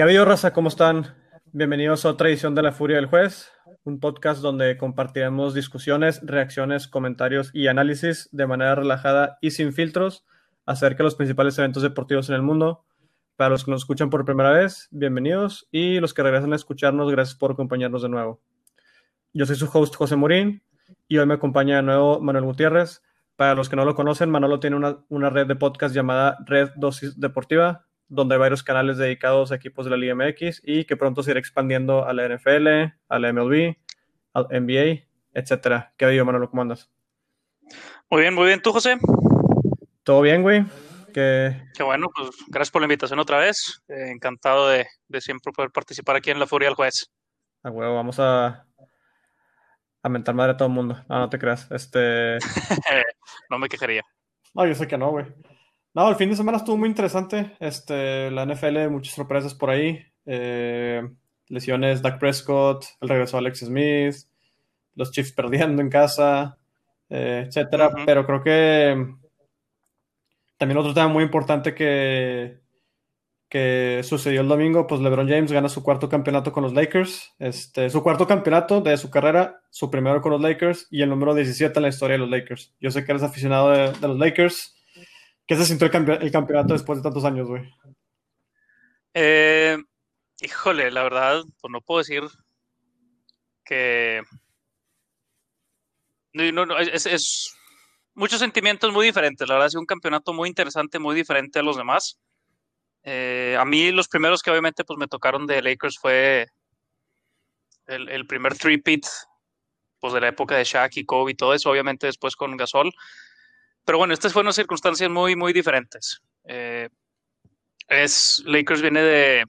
¿Qué ha habido, raza? ¿Cómo están? Bienvenidos a otra edición de La Furia del Juez, un podcast donde compartiremos discusiones, reacciones, comentarios y análisis de manera relajada y sin filtros acerca de los principales eventos deportivos en el mundo. Para los que nos escuchan por primera vez, bienvenidos y los que regresan a escucharnos, gracias por acompañarnos de nuevo. Yo soy su host José Morín y hoy me acompaña de nuevo Manuel Gutiérrez. Para los que no lo conocen, Manolo tiene una, una red de podcast llamada Red Dosis Deportiva, donde hay varios canales dedicados a equipos de la Liga MX y que pronto se irá expandiendo a la NFL, a la MLB, al NBA, etcétera. ¿Qué ha habido, Manolo? ¿Cómo andas? Muy bien, muy bien. ¿Tú, José? Todo bien, güey. Qué bueno, pues gracias por la invitación otra vez. Eh, encantado de, de, siempre poder participar aquí en La Furia del Juez. A huevo, vamos a, a mentar madre a todo el mundo. No, no te creas. Este... no me quejaría. No, yo sé que no, güey. No, el fin de semana estuvo muy interesante. Este, la NFL, muchas sorpresas por ahí. Eh, lesiones, Dak Prescott, el regreso de Alex Smith, los Chiefs perdiendo en casa, eh, etcétera. Uh -huh. Pero creo que también otro tema muy importante que, que sucedió el domingo, pues LeBron James gana su cuarto campeonato con los Lakers, este, su cuarto campeonato de su carrera, su primero con los Lakers y el número 17 en la historia de los Lakers. Yo sé que eres aficionado de, de los Lakers. ¿Qué se sintió el, campe el, campeonato después de tantos años, güey? Eh, híjole, la verdad, pues no puedo decir que... No, no, es, muchos sentimientos muy diferentes. La verdad, ha sido un campeonato muy interesante, muy diferente a los demás. Eh, a mí los primeros que obviamente pues me tocaron de Lakers fue el, el primer three-peat pues de la época de Shaq y Kobe y todo eso, obviamente después con Gasol. Pero bueno, estas fueron circunstancias muy, muy diferentes. Eh, es, Lakers viene de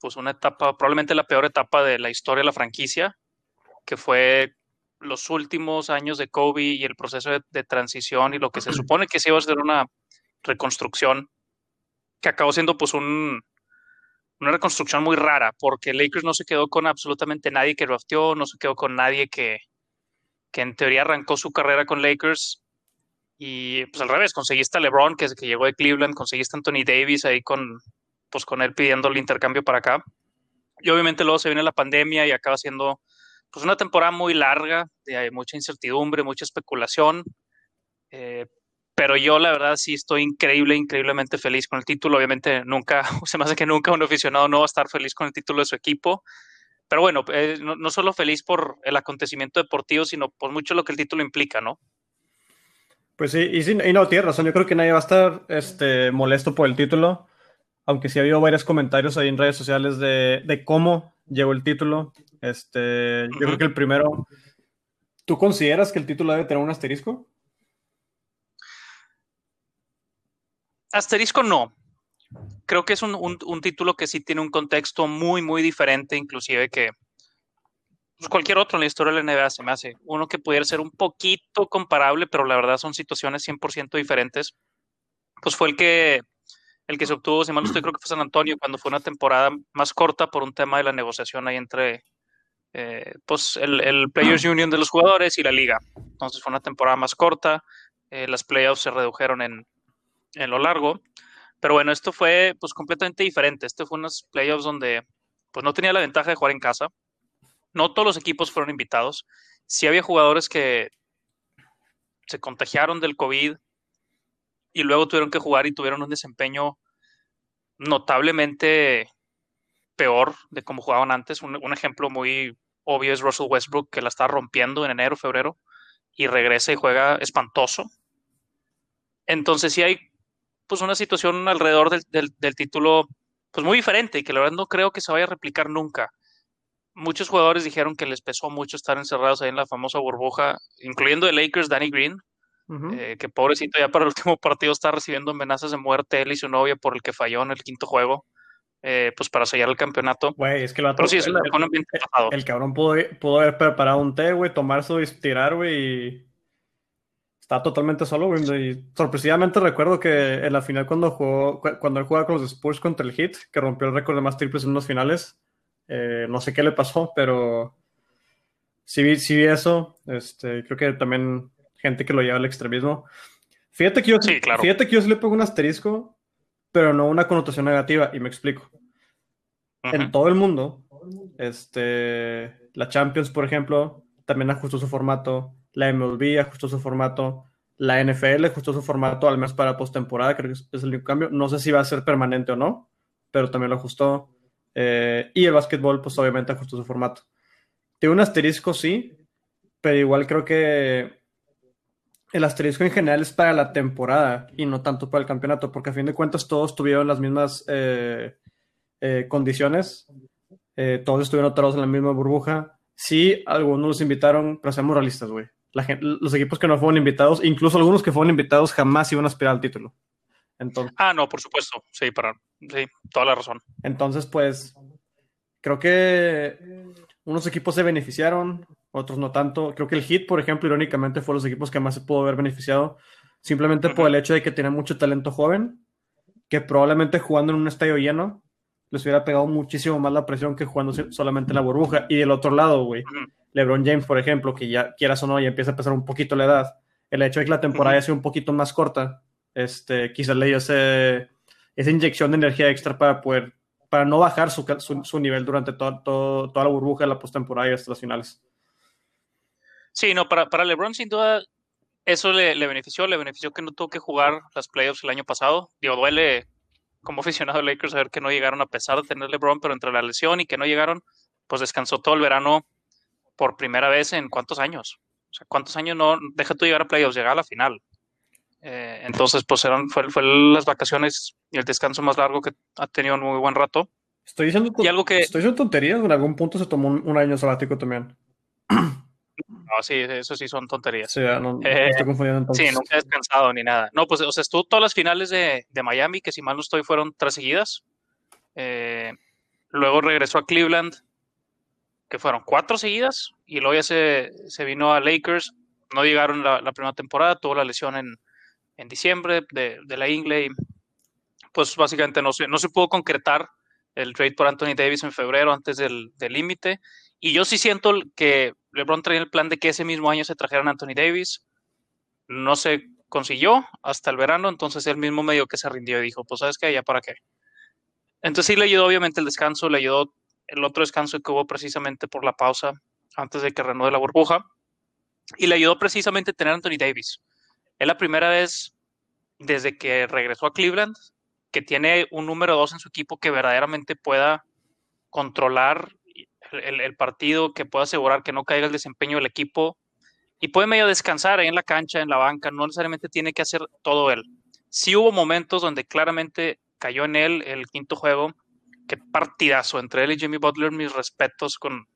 pues una etapa, probablemente la peor etapa de la historia de la franquicia, que fue los últimos años de Kobe y el proceso de, de transición y lo que se supone que se iba a ser una reconstrucción, que acabó siendo pues un, una reconstrucción muy rara, porque Lakers no se quedó con absolutamente nadie que drafteó, no se quedó con nadie que, que en teoría arrancó su carrera con Lakers y pues al revés, conseguiste a LeBron, que, que llegó de Cleveland, conseguiste a Anthony Davis ahí con, pues, con él pidiendo el intercambio para acá. Y obviamente luego se viene la pandemia y acaba siendo pues una temporada muy larga, de mucha incertidumbre, mucha especulación. Eh, pero yo la verdad sí estoy increíble, increíblemente feliz con el título. Obviamente nunca, se me hace que nunca un aficionado no va a estar feliz con el título de su equipo. Pero bueno, eh, no, no, solo feliz por el acontecimiento deportivo, sino por mucho lo que el título implica, ¿no? Pues sí, y, y no, tienes razón. Yo creo que nadie va a estar este, molesto por el título, aunque sí ha habido varios comentarios ahí en redes sociales de, de cómo llegó el título. Este, uh -huh. Yo creo que el primero, ¿tú consideras que el título debe tener un asterisco? Asterisco no. Creo que es un, un, un título que sí tiene un contexto muy, muy diferente, inclusive que pues cualquier otro en la historia de la NBA se me hace. Uno que pudiera ser un poquito comparable, pero la verdad son situaciones 100% diferentes. Pues fue el que, el que se obtuvo, si mal no estoy, creo que fue San Antonio, cuando fue una temporada más corta por un tema de la negociación ahí entre eh, pues el, el, Players Union de los jugadores y la liga. Entonces fue una temporada más corta, eh, las playoffs se redujeron en, en lo largo. Pero bueno, esto fue pues completamente diferente. Este fue unos playoffs donde pues no tenía la ventaja de jugar en casa, no todos los equipos fueron invitados. Sí había jugadores que se contagiaron del COVID y luego tuvieron que jugar y tuvieron un desempeño notablemente peor de cómo jugaban antes. Un, un ejemplo muy obvio es Russell Westbrook, que la está rompiendo en enero, febrero, y regresa y juega espantoso. Entonces sí hay pues una situación alrededor del, del, del título pues muy diferente y que la verdad no creo que se vaya a replicar nunca muchos jugadores dijeron que les pesó mucho estar encerrados ahí en la famosa burbuja, incluyendo el Lakers, Danny Green, uh -huh. eh, que pobrecito ya para el último partido está recibiendo amenazas de muerte él y su novia por el que falló en el quinto juego, eh, pues para sellar el campeonato. Güey, es que el Pero sí, es el. El, el cabrón pudo, pudo, haber preparado un té, güey, tomarse y tirar, güey, y está totalmente solo, güey. Y sorpresivamente recuerdo que en la final cuando jugó, cuando él jugaba con los Spurs contra el Heat, que rompió el récord de más triples en unos finales, eh, no sé qué le pasó, pero sí vi, sí vi eso. Este, creo que también gente que lo lleva al extremismo. Fíjate que yo, sí, claro. fíjate que yo sí le pongo un asterisco, pero no una connotación negativa, y me explico. en todo el mundo, este, la Champions, por ejemplo, también ajustó su formato, la MLB ajustó su formato, la NFL ajustó su formato, al menos para postemporada, creo que es el único cambio. No sé si va a ser permanente o no, pero también lo ajustó. Eh, y el básquetbol, pues obviamente ajustó su formato. Tiene un asterisco, sí, pero igual creo que el asterisco en general es para la temporada y no tanto para el campeonato, porque a fin de cuentas todos tuvieron las mismas eh, eh, condiciones, todos estuvieron atrapados en la misma burbuja. Sí, algunos los invitaron, pero seamos realistas, güey. Los equipos que no fueron invitados, incluso algunos que fueron invitados, jamás iban a aspirar al título. Entonces, ah, no, por supuesto, sí, para, sí, toda la razón. Entonces, pues, creo que unos equipos se beneficiaron, otros no tanto. Creo que el Hit, por ejemplo, irónicamente, fue los equipos que más se pudo haber beneficiado, simplemente por el hecho de que tiene mucho talento joven, que probablemente jugando en un estadio lleno les hubiera pegado muchísimo más la presión que jugando solamente en la burbuja. Y del otro lado, güey, LeBron James, por ejemplo, que ya quieras o no, ya empieza a pesar un poquito la edad, el hecho de que la temporada haya sido un poquito más corta, este, quizás le dio esa inyección de energía extra para poder, para no bajar su, su, nivel durante todo, toda la burbuja de la postemporada y hasta las finales. Sí, no, para, para LeBron sin duda eso le, le, benefició, le benefició que no tuvo que jugar las playoffs el año pasado. Digo, duele como aficionado de Lakers saber que no llegaron a pesar de tener LeBron, pero entre la lesión y que no llegaron, pues descansó todo el verano por primera vez en cuántos años. O sea, ¿cuántos años no deja tú llegar a playoffs, llegar a la final? Eh, entonces, pues eran, fue, fue, las vacaciones y el descanso más largo que ha tenido en muy buen rato. Estoy diciendo, y algo que, estoy diciendo tonterías, en algún punto se tomó un año sabático también. No, sí, eso sí son tonterías. Sí, no, eh, estoy confundiendo entonces. Sí, nunca he descansado ni nada. No, pues, o sea, estuvo todas las finales de, de Miami, que si mal no estoy, fueron tres seguidas. Eh, luego regresó a Cleveland, que fueron cuatro seguidas, y luego ya se, se vino a Lakers. No llegaron la, la, primera temporada, tuvo la lesión en, en diciembre de, de la Ingley. Pues básicamente no se, no se pudo concretar el trade por Anthony Davis en febrero antes del límite. Y yo sí siento que LeBron traía el plan de que ese mismo año se trajeran a Anthony Davis. No se consiguió hasta el verano, entonces él mismo medio que se rindió y dijo, pues sabes qué, ya para qué. Entonces sí le ayudó obviamente el descanso, le ayudó el otro descanso que hubo precisamente por la pausa antes de que renueve la burbuja. Y le ayudó precisamente tener a Anthony Davis. Es la primera vez desde que regresó a Cleveland que tiene un número dos en su equipo que verdaderamente pueda controlar el, partido, que pueda asegurar que no caiga el desempeño del equipo y puede medio descansar ahí en la cancha, en la banca, no necesariamente tiene que hacer todo él. Sí hubo momentos donde claramente cayó en él el quinto juego, qué partidazo entre él y Jimmy Butler, mis respetos con,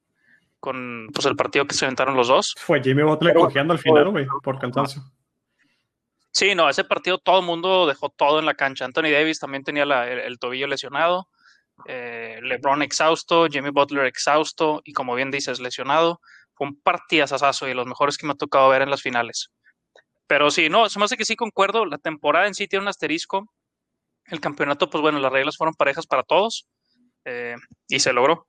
con pues, el partido que se aventaron los dos. Fue Jimmy Butler cojeando al final, güey, por cansancio. Sí, no, ese partido todo el mundo dejó todo en la cancha. Anthony Davis también tenía el, tobillo lesionado. Eh, LeBron exhausto, Jimmy Butler exhausto y como bien dices, lesionado. Fue un partidazazo y los mejores que me ha tocado ver en las finales. Pero sí, no, se me hace que sí concuerdo. La temporada en sí tiene un asterisco. El campeonato, pues bueno, las reglas fueron parejas para todos eh, y se logró.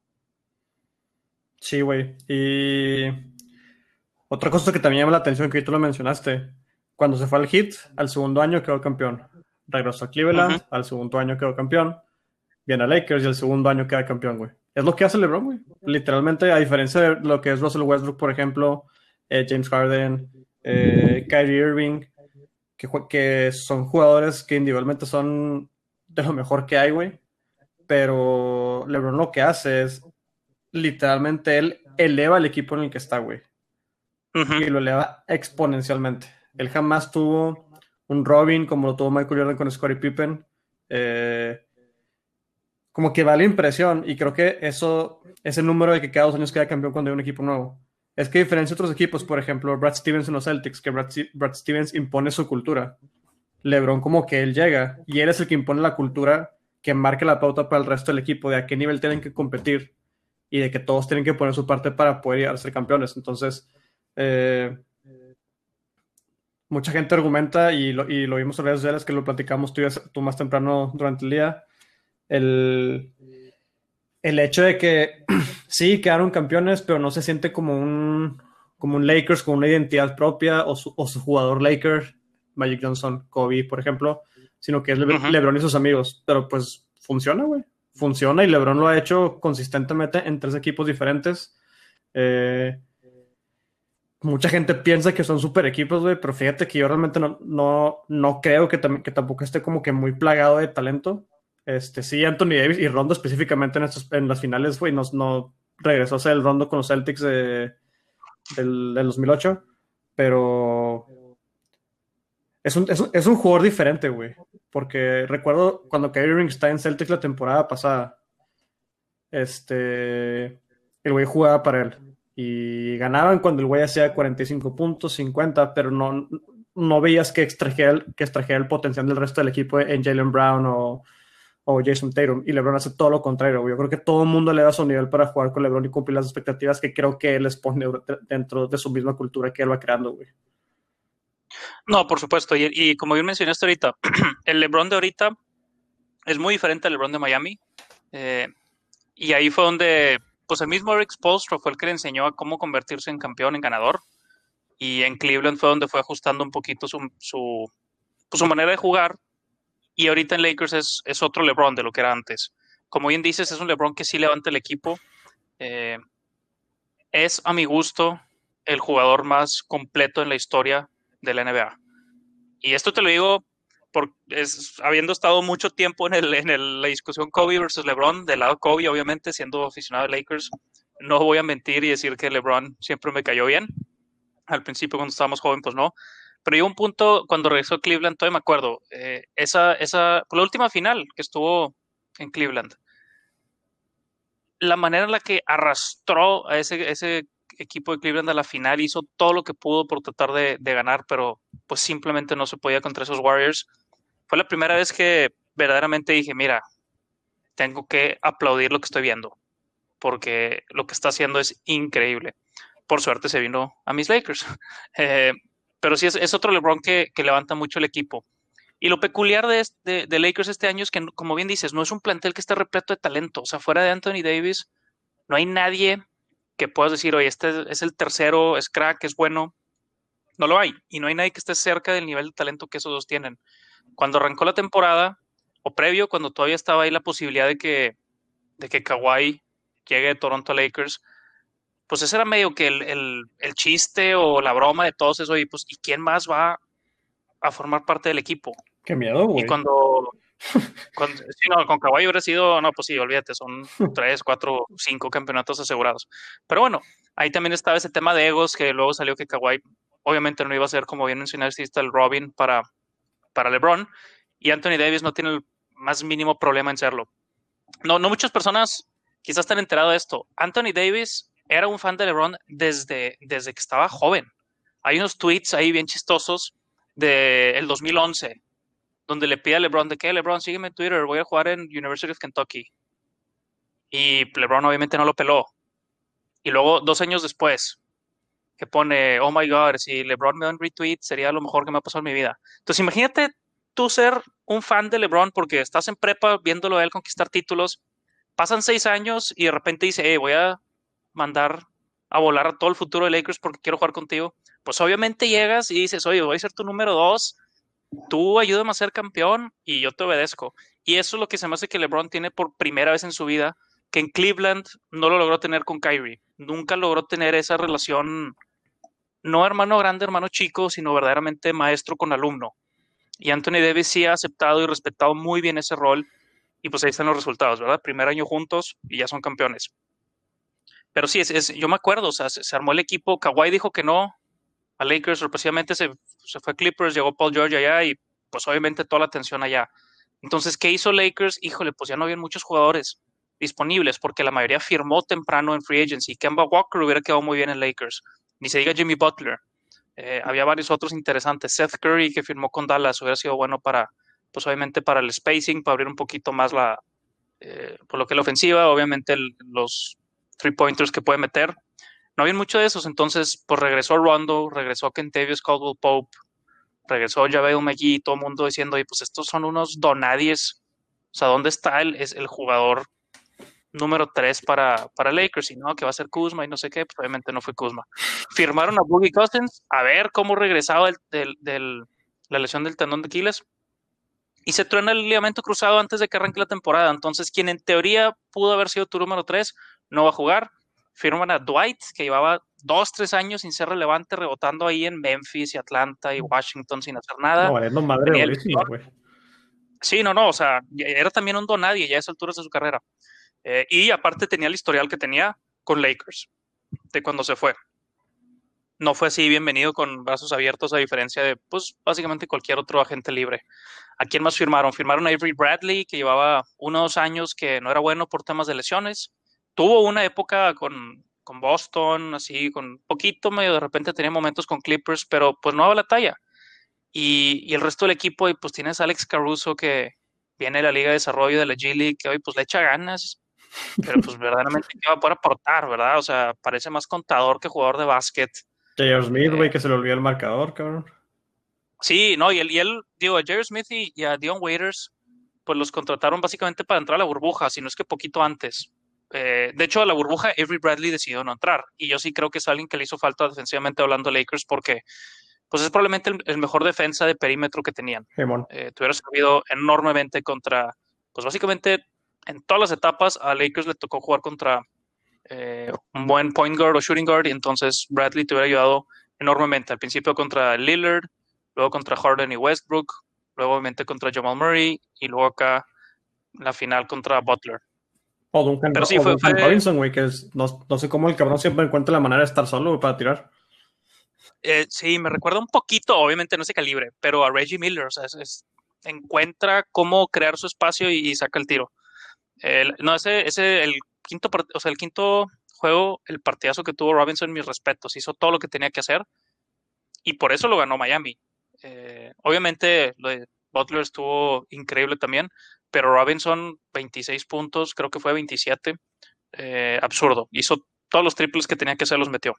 Sí, güey. Y otra cosa que también llama la atención, que tú lo mencionaste, cuando se fue al Hit, al segundo año quedó campeón. Regresó a Cleveland, al segundo año quedó campeón viene a Lakers y el segundo año queda campeón, güey. Es lo que hace LeBron, güey. Literalmente, a diferencia de lo que es Russell Westbrook, por ejemplo, eh, James Harden, eh, Kyrie Irving, que, que son jugadores que individualmente son de lo mejor que hay, güey. Pero LeBron lo que hace es, literalmente, él eleva el equipo en el que está, güey. Y lo eleva exponencialmente. Él jamás tuvo un Robin como lo tuvo Michael Jordan con Scottie Pippen. Eh, como que va la impresión, y creo que eso es el número de que cada dos años queda campeón cuando hay un equipo nuevo. Es que diferencia otros equipos, por ejemplo, Brad Stevens en los Celtics, que Brad, Stevens impone su cultura. LeBron como que él llega y él es el que impone la cultura que marque la pauta para el resto del equipo de a qué nivel tienen que competir y de que todos tienen que poner su parte para poder llegar a ser campeones. Entonces, eh, mucha gente argumenta y lo, y lo vimos en redes sociales que lo platicamos tú, tú más temprano durante el día el, el hecho de que sí quedaron campeones, pero no se siente como un, como un Lakers con una identidad propia o su, jugador Lakers, Magic Johnson, Kobe, por ejemplo, sino que es LeBron y sus amigos. Pero pues funciona, güey. funciona y LeBron lo ha hecho consistentemente en tres equipos diferentes. Eh, mucha gente piensa que son super equipos, güey, pero fíjate que yo realmente no, no, no creo que, que, tampoco esté como que muy plagado de talento. Este, sí, Anthony Davis y Rondo específicamente en, estos, en las finales, güey, no, no regresó a ser el Rondo con los Celtics de, del, 2008, pero es un, es un, jugador diferente, güey, porque recuerdo cuando Kyrie Irving está en Celtics la temporada pasada, este, el güey jugaba para él y ganaban cuando el güey hacía 45 puntos, 50, pero no, no veías que extrajera, el, que extrajera el potencial del resto del equipo en Jalen Brown o, o, Jason Tatum. Y LeBron hace todo lo contrario. Yo creo que todo el mundo le da su nivel para jugar con LeBron y cumplir las expectativas que creo que él les pone dentro de su misma cultura que él va creando, güey. No, por supuesto. Y, y como bien mencionaste ahorita, el LeBron de ahorita es muy diferente al LeBron de Miami. Eh, y ahí fue donde pues el mismo Eric Spolstra fue el que le enseñó a cómo convertirse en campeón, en ganador. Y en Cleveland fue donde fue ajustando un poquito su, su, pues, su manera de jugar. Y ahorita en Lakers es, es, otro LeBron de lo que era antes. Como bien dices, es un LeBron que sí levanta el equipo. Eh, es, a mi gusto, el jugador más completo en la historia de la NBA. Y esto te lo digo por, habiendo estado mucho tiempo en, la discusión Kobe versus LeBron, del lado Kobe, obviamente, siendo aficionado de Lakers, no voy a mentir y decir que LeBron siempre me cayó bien. Al principio, cuando estábamos jóvenes, pues no. Pero llegó un punto cuando regresó a Cleveland, todavía me acuerdo, eh, esa, esa, la última final que estuvo en Cleveland, la manera en la que arrastró a ese, ese equipo de Cleveland a la final, hizo todo lo que pudo por tratar de, de ganar, pero pues simplemente no se podía contra esos Warriors fue la primera vez que verdaderamente dije, mira, tengo que aplaudir lo que estoy viendo, porque lo que está haciendo es increíble. Por suerte se vino a mis Lakers. Eh, pero sí es, otro LeBron que, levanta mucho el equipo. Y lo peculiar de, de, Lakers este año es que, como bien dices, no es un plantel que esté repleto de talento. O sea, fuera de Anthony Davis, no hay nadie que puedas decir, oye, este es el tercero, es crack, es bueno. No lo hay. Y no hay nadie que esté cerca del nivel de talento que esos dos tienen cuando arrancó la temporada, o previo, cuando todavía estaba ahí la posibilidad de que, de que Kawhi llegue de Toronto Lakers, pues ese era medio que el, chiste o la broma de todos eso, y pues, ¿y quién más va a formar parte del equipo? Qué miedo, güey. Y cuando, si no, con Kawhi hubiera sido, no, pues sí, olvídate, son tres, cuatro, cinco campeonatos asegurados. Pero bueno, ahí también estaba ese tema de egos que luego salió que Kawhi obviamente no iba a ser, como bien mencionaste, el Robin para, para LeBron y Anthony Davis no tiene el más mínimo problema en serlo. No, no muchas personas quizás están enterados de esto. Anthony Davis era un fan de LeBron desde, desde que estaba joven. Hay unos tweets ahí bien chistosos del el 2011 donde le pide a LeBron de que LeBron sígueme en Twitter, voy a jugar en University of Kentucky. Y LeBron obviamente no lo peló. Y luego, dos años después, que pone, oh my god, si LeBron me da un retweet, sería lo mejor que me ha pasado en mi vida. Entonces, imagínate tú ser un fan de LeBron porque estás en prepa viéndolo a él conquistar títulos, pasan seis años y de repente dice, hey, voy a mandar a volar a todo el futuro de Lakers porque quiero jugar contigo. Pues obviamente llegas y dices, oye, voy a ser tu número dos, tú ayúdame a ser campeón y yo te obedezco. Y eso es lo que se me hace que LeBron tiene por primera vez en su vida, que en Cleveland no lo logró tener con Kyrie. Nunca logró tener esa relación no hermano grande, hermano chico, sino verdaderamente maestro con alumno. Y Anthony Davis sí ha aceptado y respetado muy bien ese rol. Y pues ahí están los resultados, ¿verdad? Primer año juntos y ya son campeones. Pero sí, es, yo me acuerdo, o sea, se, armó el equipo. Kawhi dijo que no a Lakers, sorpresivamente se, se fue a Clippers, llegó Paul George allá y pues obviamente toda la atención allá. Entonces, ¿qué hizo Lakers? Híjole, pues ya no habían muchos jugadores disponibles porque la mayoría firmó temprano en free agency. Kemba Walker hubiera quedado muy bien en Lakers ni se diga Jimmy Butler. Eh, había varios otros interesantes. Seth Curry, que firmó con Dallas, hubiera sido bueno para, pues obviamente para el spacing, para abrir un poquito más la, eh, por lo que la ofensiva, obviamente los three pointers que puede meter. No había mucho de esos, entonces pues regresó Rondo, regresó Kentavious Caldwell Pope, regresó Javel McGee, todo el mundo diciendo, y pues estos son unos donadies. O sea, ¿dónde está el, es el jugador número 3 para, para Lakers y no, que va a ser Kuzma y no sé qué, pues obviamente no fue Kuzma. Firmaron a Boogie Cousins a ver cómo regresaba el, del, la lesión del tendón de Aquiles y se truena el ligamento cruzado antes de que arranque la temporada. Entonces, quien en teoría pudo haber sido tu número 3, no va a jugar. Firman a Dwight, que llevaba dos, tres años sin ser relevante, rebotando ahí en Memphis y Atlanta y Washington sin hacer nada. No, no madre güey. Sí, no, no, o sea, era también un don nadie ya a esas alturas de su carrera. Eh, y aparte tenía el historial que tenía con Lakers, de cuando se fue. No fue así bienvenido con brazos abiertos, a diferencia de, pues, básicamente cualquier otro agente libre. ¿A quién más firmaron? Firmaron a Avery Bradley, que llevaba unos años que no era bueno por temas de lesiones. Tuvo una época con, con Boston, así, con poquito, medio de repente tenía momentos con Clippers, pero pues no daba la talla. Y, el resto del equipo, pues tienes a Alex Caruso que viene de la Liga de Desarrollo de la G League, que hoy pues le echa ganas, pero pues verdaderamente que va a poder aportar, ¿verdad? O sea, parece más contador que jugador de básquet. J.R. Smith, güey, eh, que se le olvidó el marcador, cabrón. Sí, no, y él, y él digo, a J.R. Smith y, a Dion Waiters, pues los contrataron básicamente para entrar a la burbuja, si no es que poquito antes. Eh, de hecho, a la burbuja, Avery Bradley decidió no entrar. Y yo sí creo que es alguien que le hizo falta defensivamente hablando Lakers porque pues es probablemente el, mejor defensa de perímetro que tenían. Eh, te hubiera servido enormemente contra, pues básicamente en todas las etapas a Lakers le tocó jugar contra eh, un buen point guard o shooting guard y entonces Bradley te hubiera ayudado enormemente. Al principio contra Lillard, luego contra Harden y Westbrook, luego obviamente contra Jamal Murray y luego acá la final contra Butler. O Duncan, Pero sí, fue, Robinson, güey, que no, no, sé cómo el cabrón siempre encuentra la manera de estar solo para tirar. Eh, sí, me recuerda un poquito, obviamente no ese calibre, pero a Reggie Miller, o sea, encuentra cómo crear su espacio y, saca el tiro. No, ese, ese, el quinto, o sea, el quinto juego, el partidazo que tuvo Robinson, mis respetos, hizo todo lo que tenía que hacer y por eso lo ganó Miami. Eh, obviamente lo de Butler estuvo increíble también, pero Robinson 26 puntos, creo que fue 27, eh, absurdo, hizo todos los triples que tenía que hacer, los metió.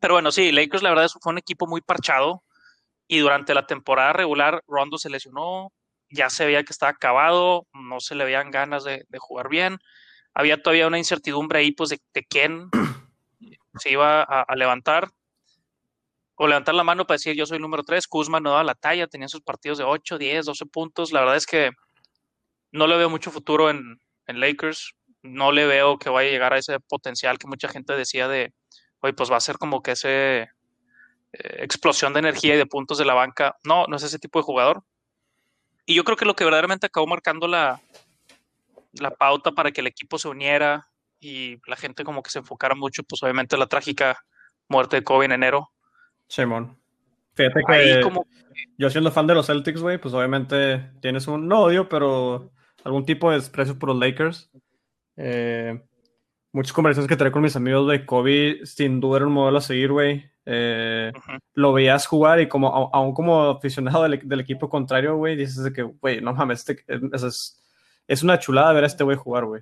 Pero bueno, sí, Lakers la verdad fue un equipo muy parchado y durante la temporada regular Rondo se lesionó, ya se veía que estaba acabado, no se le veían ganas de, jugar bien, había todavía una incertidumbre ahí pues de, quién se iba a, levantar o levantar la mano para decir yo soy el número 3, Kuzma no daba la talla, tenía sus partidos de 8, 10, 12 puntos, la verdad es que no le veo mucho futuro en, en Lakers, no le veo que vaya a llegar a ese potencial que mucha gente decía de, oye, pues va a ser como que ese eh, explosión de energía y de puntos de la banca. No, no es ese tipo de jugador. Y yo creo que lo que verdaderamente acabó marcando la, la pauta para que el equipo se uniera y la gente como que se enfocara mucho, pues obviamente la trágica muerte de Kobe en enero. Simón. Fíjate que como... yo siendo fan de los Celtics, güey, pues obviamente tienes un, no odio, pero algún tipo de desprecio por los Lakers. Eh, muchas conversaciones que trae con mis amigos de Kobe, sin duda era un modelo a seguir, güey. Eh, lo veías jugar y como aún como aficionado del, equipo contrario, güey, dices que, güey, no mames, este, es, es, una chulada ver a este güey jugar, güey.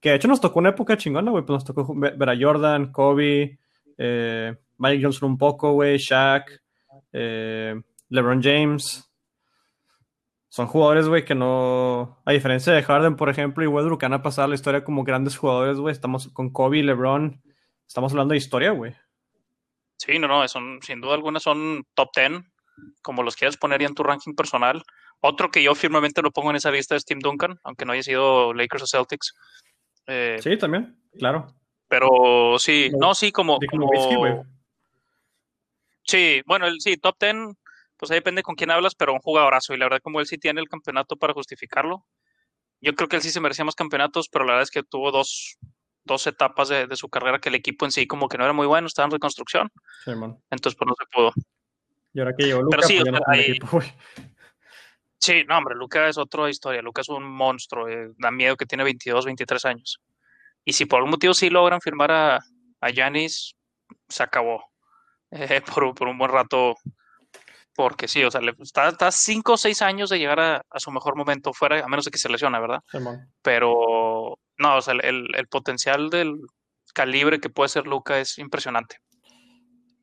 Que de hecho nos tocó una época chingona, güey, pues nos tocó ver a Jordan, Kobe, eh, Mike Johnson un poco, güey, Shaq, eh, LeBron James, son jugadores, güey, que no. A diferencia de Harden, por ejemplo, y Westbrook, que han pasado la historia como grandes jugadores, güey. Estamos con Kobe, LeBron. Estamos hablando de historia, güey. Sí, no, no, son, sin duda alguna son top 10, como los quieras poner ya en tu ranking personal. Otro que yo firmemente lo pongo en esa lista es Tim Duncan, aunque no haya sido Lakers o Celtics. Eh, sí, también, claro. Pero sí, no, sí, como. como... Sí, bueno, el, sí, top 10 pues ahí depende con quién hablas, pero un jugadorazo. Y la verdad, como él sí tiene el campeonato para justificarlo, yo creo que él sí se merecía más campeonatos, pero la verdad es que tuvo dos, dos etapas de, su carrera que el equipo en sí como que no era muy bueno, estaba en reconstrucción. Sí, Entonces, pues no se pudo. Y ahora que llegó Luca, sí, pues, no equipo, sí, no, hombre, Luca es otra historia. Luca es un monstruo. Eh, da miedo que tiene 22, 23 años. Y si por algún motivo sí logran firmar a, a Giannis, se acabó. Eh, por, por, un buen rato porque sí, o sea, le, está, cinco o seis años de llegar a, su mejor momento fuera, a menos de que se lesione, ¿verdad? Pero no, o sea, el, potencial del calibre que puede ser Luca es impresionante.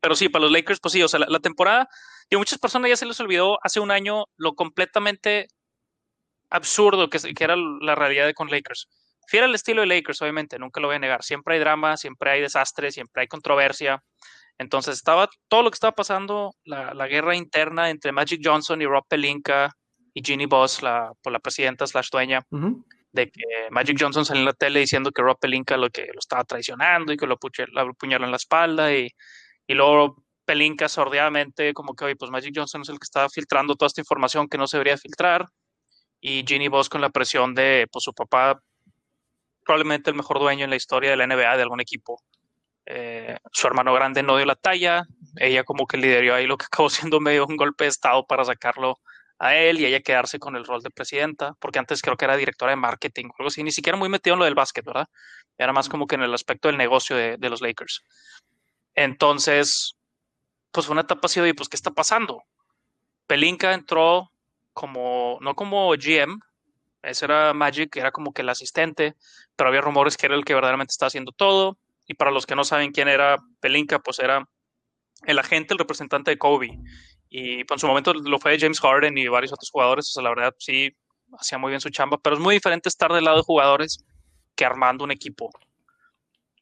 Pero sí, para los Lakers, pues sí, o sea, la, temporada, y a muchas personas ya se les olvidó hace un año lo completamente absurdo que, que era la realidad con Lakers. Fiera el estilo de Lakers, obviamente, nunca lo voy a negar. Siempre hay drama, siempre hay desastre, siempre hay controversia. Entonces estaba todo lo que estaba pasando, la, guerra interna entre Magic Johnson y Rob Pelinka, y Ginny Boss, la, por pues, la presidenta slash dueña, de que Magic Johnson salió en la tele diciendo que Rob Pelinka lo que lo estaba traicionando y que lo, apuñaló en la espalda y, y luego Pelinka sordeadamente como que, oye, pues Magic Johnson es el que estaba filtrando toda esta información que no se debería filtrar y Ginny Boss con la presión de pues su papá probablemente el mejor dueño en la historia de la NBA de algún equipo. Eh, su hermano grande no dio la talla, ella como que lideró ahí lo que acabó siendo medio un golpe de estado para sacarlo a él y ella quedarse con el rol de presidenta, porque antes creo que era directora de marketing o algo así, ni siquiera muy metido en lo del básquet, ¿verdad? Era más como que en el aspecto del negocio de, los Lakers. Entonces, pues fue una etapa así de, pues, ¿qué está pasando? Pelinka entró como, no como GM, ese era Magic, era como que el asistente, pero había rumores que era el que verdaderamente estaba haciendo todo. Y para los que no saben quién era Pelinka, pues era el agente, el representante de Kobe. Y pues, en su momento lo fue James Harden y varios otros jugadores. O sea, la verdad sí hacía muy bien su chamba, pero es muy diferente estar del lado de jugadores que armando un equipo.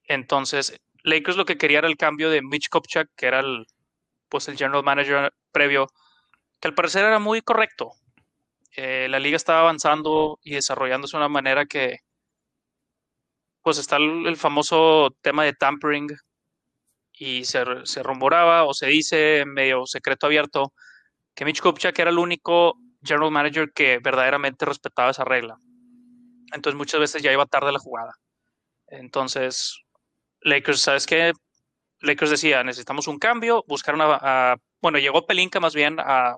Entonces, Lakers lo que quería era el cambio de Mitch Kopchak, que era el, pues, el general manager previo, que al parecer era muy correcto. Eh, la liga estaba avanzando y desarrollándose de una manera que, pues está el, famoso tema de tampering y se, se, rumoraba o se dice medio secreto abierto que Mitch Kupchak era el único general manager que verdaderamente respetaba esa regla. Entonces muchas veces ya iba tarde la jugada. Entonces, Lakers, ¿sabes qué? Lakers decía, necesitamos un cambio, buscaron a, bueno, llegó Pelinka más bien a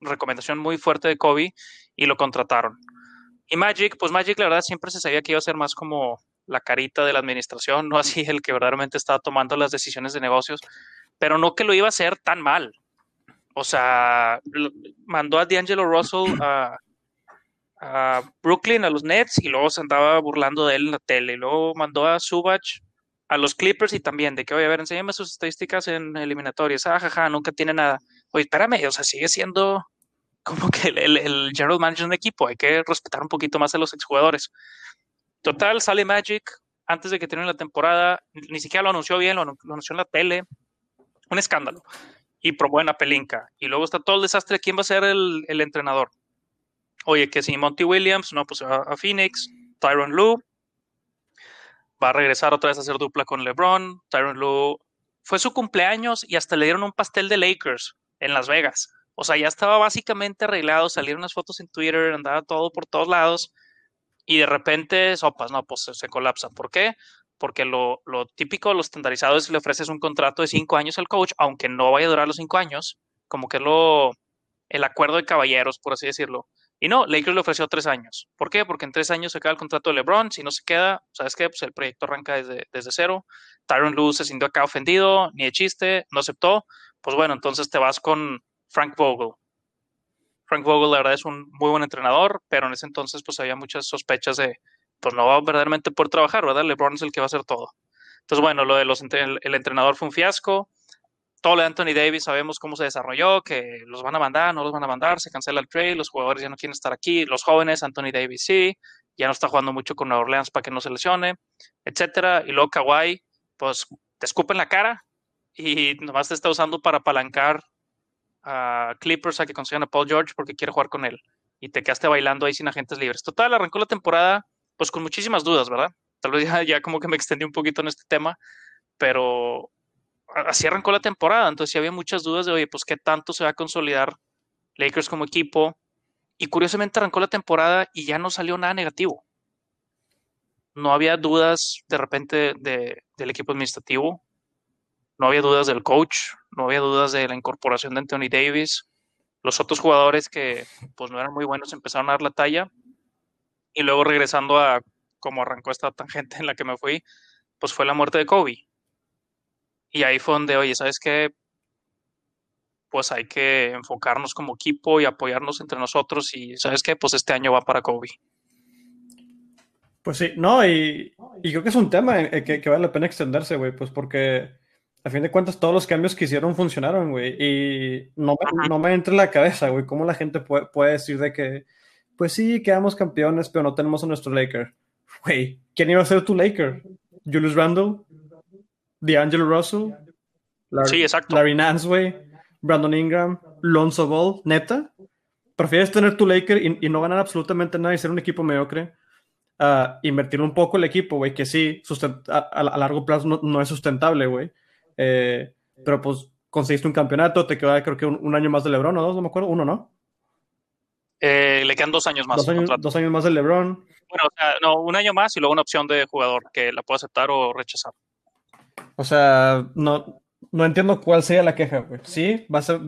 recomendación muy fuerte de Kobe y lo contrataron. Y Magic, pues Magic la verdad siempre se sabía que iba a ser más como la carita de la administración, no así el que verdaderamente estaba tomando las decisiones de negocios, pero no que lo iba a hacer tan mal. O sea, mandó a D'Angelo Russell a, Brooklyn, a los Nets, y luego se andaba burlando de él en la tele. Y luego mandó a Subach a los Clippers y también de que, oye, a ver, enséñame sus estadísticas en eliminatorias. Ah, jaja, nunca tiene nada. Oye, espérame, o sea, sigue siendo como que el, el, general manager de un equipo. Hay que respetar un poquito más a los exjugadores. Total, sale Magic antes de que termine la temporada, ni siquiera lo anunció bien, lo, anunció en la tele, un escándalo. Y promueve a Pelinka. Y luego está todo el desastre, ¿quién va a ser el, entrenador? Oye, que si Monty Williams, no, pues a, a Phoenix, Tyron Lue, va a regresar otra vez a hacer dupla con LeBron, Tyron Lue, fue su cumpleaños y hasta le dieron un pastel de Lakers en Las Vegas. O sea, ya estaba básicamente arreglado, salieron unas fotos en Twitter, andaba todo por todos lados y de repente, sopas, no, pues se, colapsa. ¿Por qué? Porque lo, lo, típico, lo estandarizado es que le ofreces un contrato de cinco años al coach, aunque no vaya a durar los cinco años, como que lo, el acuerdo de caballeros, por así decirlo. Y no, Lakers le ofreció tres años. ¿Por qué? Porque en tres años se queda el contrato de LeBron. Si no se queda, ¿sabes qué? Pues el proyecto arranca desde, desde cero. Tyron Lue se sintió acá ofendido, ni de chiste, no aceptó. Pues bueno, entonces te vas con Frank Vogel. Frank Vogel, la verdad, es un muy buen entrenador, pero en ese entonces pues había muchas sospechas de, pues no va verdaderamente poder trabajar, ¿verdad? LeBron es el que va a hacer todo. Entonces, bueno, lo de los el, entrenador fue un fiasco. Todo lo de Anthony Davis sabemos cómo se desarrolló, que los van a mandar, no los van a mandar, se cancela el trade, los jugadores ya no quieren estar aquí, los jóvenes, Anthony Davis sí, ya no está jugando mucho con Nueva Orleans para que no se lesione, etcétera. Y luego Kawhi, pues te escupen la cara y nomás te está usando para apalancar a Clippers a que consigan a Paul George porque quiere jugar con él. Y te quedaste bailando ahí sin agentes libres. Total, arrancó la temporada pues con muchísimas dudas, ¿verdad? Tal vez ya, como que me extendí un poquito en este tema, pero así arrancó la temporada. Entonces sí había muchas dudas de, oye, pues qué tanto se va a consolidar Lakers como equipo. Y curiosamente arrancó la temporada y ya no salió nada negativo. No había dudas de repente del equipo administrativo no había dudas del coach, no había dudas de la incorporación de Anthony Davis. Los otros jugadores que pues no eran muy buenos empezaron a dar la talla. Y luego regresando a cómo arrancó esta tangente en la que me fui, pues fue la muerte de Kobe. Y ahí fue donde, oye, ¿sabes qué? Pues hay que enfocarnos como equipo y apoyarnos entre nosotros. Y ¿sabes qué? Pues este año va para Kobe. Pues sí, no, y, creo que es un tema que, que vale la pena extenderse, güey, pues porque a fin de cuentas, todos los cambios que hicieron funcionaron, güey. Y no me, no me entra en la cabeza, güey, cómo la gente puede, puede, decir de que, pues sí, quedamos campeones, pero no tenemos a nuestro Laker. Güey, ¿quién iba a ser tu Laker? Julius Randle, D'Angelo Russell, Larry, sí, exacto. Larry Nance, güey, Brandon Ingram, Lonzo Ball, neta. prefieres tener tu Laker y, no ganar absolutamente nada y ser un equipo mediocre, a invertir un poco el equipo, güey, que sí, a, largo plazo no, es sustentable, güey. Eh, pero pues conseguiste un campeonato, te queda creo que un, año más de LeBron, ¿o dos? No me acuerdo, uno, ¿no? Eh, le quedan dos años más. Dos años, dos años más de LeBron. Bueno, o sea, no, un año más y luego una opción de jugador que la puede aceptar o rechazar. O sea, no, no entiendo cuál sería la queja, güey. Sí, va a ser,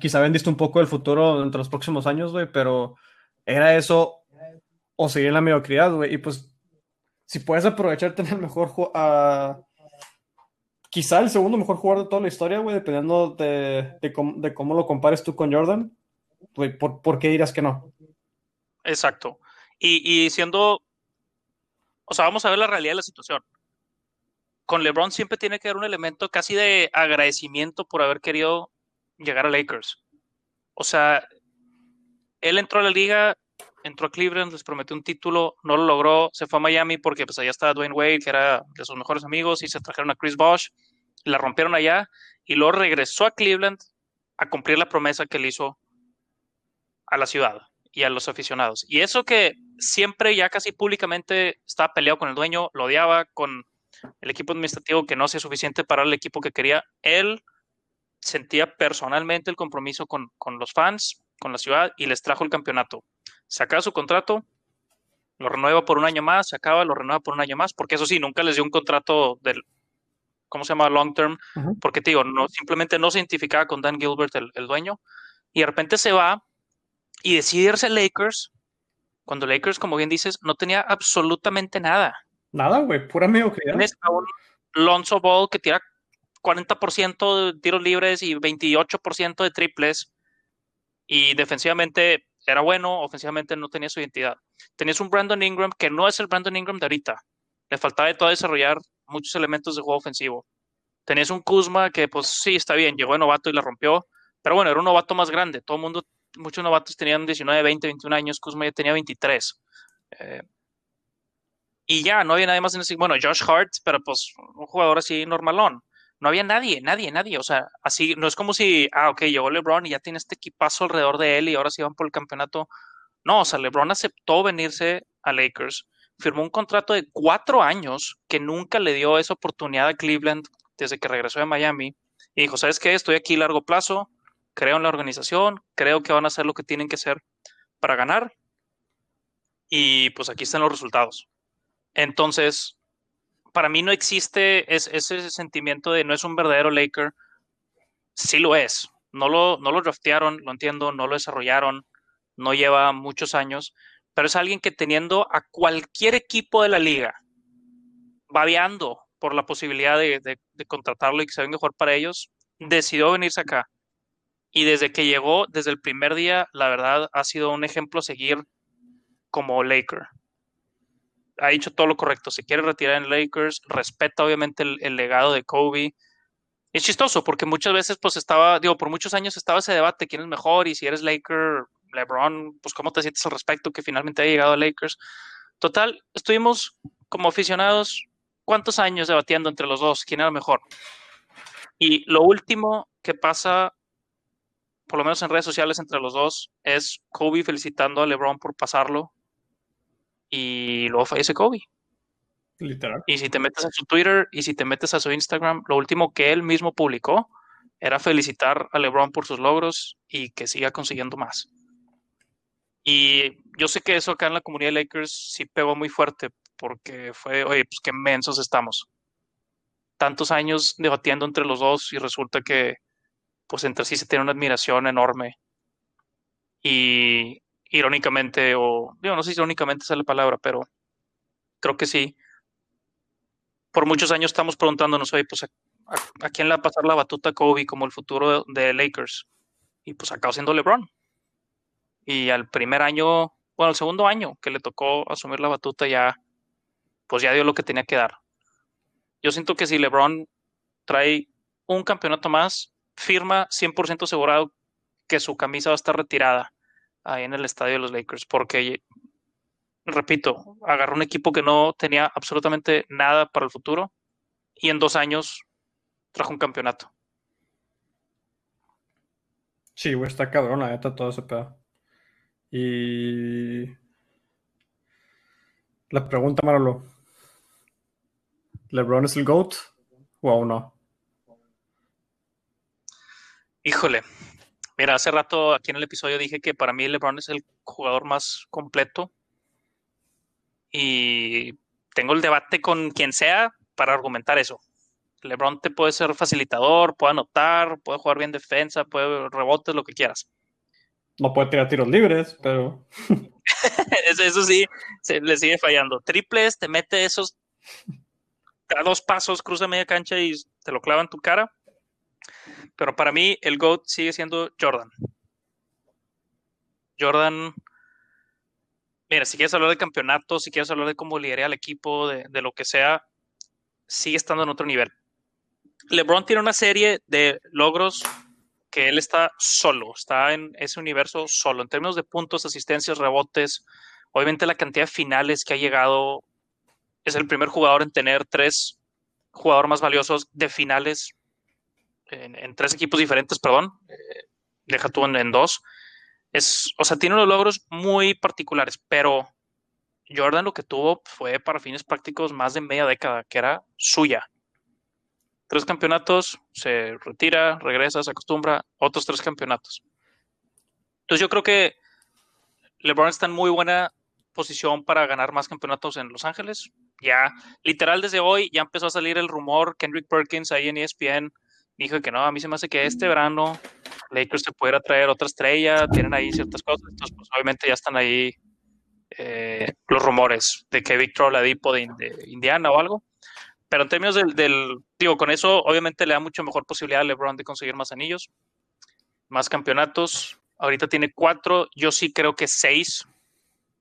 quizá vendiste un poco el futuro entre los próximos años, güey, pero era eso o seguir en la mediocridad, güey. Y pues, si puedes aprovechar tener mejor uh, quizá el segundo mejor jugador de toda la historia, güey, dependiendo de, cómo, lo compares tú con Jordan, güey, ¿por, qué dirás que no? Exacto. Y, y siendo, o sea, vamos a ver la realidad de la situación con LeBron siempre tiene que haber un elemento casi de agradecimiento por haber querido llegar a Lakers. O sea, él entró a la liga, entró a Cleveland, les prometió un título, no lo logró, se fue a Miami porque pues allá estaba Dwayne Wade, que era de sus mejores amigos, y se trajeron a Chris Bosh, la rompieron allá, y luego regresó a Cleveland a cumplir la promesa que le hizo a la ciudad y a los aficionados. Y eso que siempre ya casi públicamente estaba peleado con el dueño, lo odiaba, con el equipo administrativo que no hacía suficiente para el equipo que quería. Él sentía personalmente el compromiso con, los fans, con la ciudad y les trajo el campeonato. Se acaba su contrato, lo renueva por un año más, se acaba, lo renueva por un año más, porque eso sí, nunca les dio un contrato del, ¿cómo se llama? Long term, porque te digo, no, simplemente no se identificaba con Dan Gilbert, el, el, dueño, y de repente se va y decide irse a Lakers, cuando Lakers, como bien dices, no tenía absolutamente nada. Nada, güey, pura mediocridad. Tienes a un Lonzo Ball que tira 40% de tiros libres y 28% de triples. Y defensivamente era bueno, ofensivamente no tenía su identidad. Tenías un Brandon Ingram que no es el Brandon Ingram de ahorita. Le faltaba de todo desarrollar muchos elementos de juego ofensivo. Tenías un Kuzma que, pues sí, está bien, llegó de novato y la rompió. Pero bueno, era un novato más grande. Todo el mundo, muchos novatos tenían 19, 20, 21 años. Kuzma ya tenía 23. Eh, y ya, no había nadie más en ese. Bueno, Josh Hart, pero pues un jugador así normalón. No había nadie, nadie, nadie. O sea, así, no es como si, ah, ok, llegó LeBron y ya tiene este equipazo alrededor de él y ahora sí van por el campeonato. No, o sea, LeBron aceptó venirse a Lakers, firmó un contrato de cuatro años que nunca le dio esa oportunidad a Cleveland desde que regresó de Miami. Y dijo, ¿sabes qué? Estoy aquí a largo plazo, creo en la organización, creo que van a hacer lo que tienen que hacer para ganar. Y pues aquí están los resultados. Entonces, para mí no existe ese sentimiento de no es un verdadero Laker. Sí lo es. No lo, no lo draftearon, lo entiendo, no lo desarrollaron, no lleva muchos años, pero es alguien que teniendo a cualquier equipo de la liga, babeando por la posibilidad de, de contratarlo y que se venga mejor para ellos, decidió venirse acá. Y desde que llegó, desde el primer día, la verdad ha sido un ejemplo a seguir como Laker ha hecho todo lo correcto. Se quiere retirar en Lakers, respeta obviamente el, legado de Kobe. Es chistoso porque muchas veces pues estaba, digo, por muchos años estaba ese debate, quién es mejor y si eres Laker, LeBron, pues cómo te sientes al respecto que finalmente ha llegado a Lakers. Total, estuvimos como aficionados cuántos años debatiendo entre los dos, quién era mejor. Y lo último que pasa, por lo menos en redes sociales entre los dos, es Kobe felicitando a LeBron por pasarlo y luego fallece Kobe. Literal. Y si te metes a su Twitter y si te metes a su Instagram, lo último que él mismo publicó era felicitar a LeBron por sus logros y que siga consiguiendo más. Y yo sé que eso acá en la comunidad de Lakers sí pegó muy fuerte porque fue, oye, pues qué mensos estamos. Tantos años debatiendo entre los dos y resulta que pues entre sí se tiene una admiración enorme. Y irónicamente, o digo, no sé si irónicamente es la palabra, pero creo que sí. Por muchos años estamos preguntándonos, oye, pues a, quién le va a pasar la batuta Kobe como el futuro de, Lakers. Y pues acabó siendo LeBron. Y al primer año, bueno, al segundo año que le tocó asumir la batuta ya, pues ya dio lo que tenía que dar. Yo siento que si LeBron trae un campeonato más, firma 100% asegurado que su camisa va a estar retirada ahí en el estadio de los Lakers, porque, repito, agarró un equipo que no tenía absolutamente nada para el futuro y en dos años trajo un campeonato. Sí, güey, está cabrón, la neta, todo ese pedo. Y la pregunta, Marolo. ¿LeBron es el GOAT o aún no? Híjole, mira, hace rato aquí en el episodio dije que para mí LeBron es el jugador más completo y tengo el debate con quien sea para argumentar eso. LeBron te puede ser facilitador, puede anotar, puede jugar bien defensa, puede rebotes, lo que quieras. No puede tirar tiros libres, pero. eso, sí, se le sigue fallando. Triples, te mete esos a dos pasos, cruza media cancha y te lo clava en tu cara. Pero para mí, el GOAT sigue siendo Jordan. Jordan. Mira, si quieres hablar de campeonato, si quieres hablar de cómo liderea al equipo, de, de lo que sea, sigue estando en otro nivel. LeBron tiene una serie de logros que él está solo, está en ese universo solo, en términos de puntos, asistencias, rebotes, obviamente la cantidad de finales que ha llegado, es el primer jugador en tener tres jugadores más valiosos de finales en, tres equipos diferentes, perdón, eh, deja tú en, dos. Es, o sea, tiene unos logros muy particulares, pero Jordan lo que tuvo fue para fines prácticos más de media década, que era suya tres campeonatos, se retira, regresa, se acostumbra, otros tres campeonatos. Entonces yo creo que LeBron está en muy buena posición para ganar más campeonatos en Los Ángeles. Ya, literal, desde hoy ya empezó a salir el rumor, Kendrick Perkins ahí en ESPN dijo que no, a mí se me hace que este verano Lakers se pudiera traer otra estrella, tienen ahí ciertas cosas, entonces pues obviamente ya están ahí eh, los rumores de que Victor Oladipo de, de Indiana o algo pero en términos del, digo, con eso obviamente le da mucho mejor posibilidad a LeBron de conseguir más anillos, más campeonatos. Ahorita tiene cuatro, yo sí creo que seis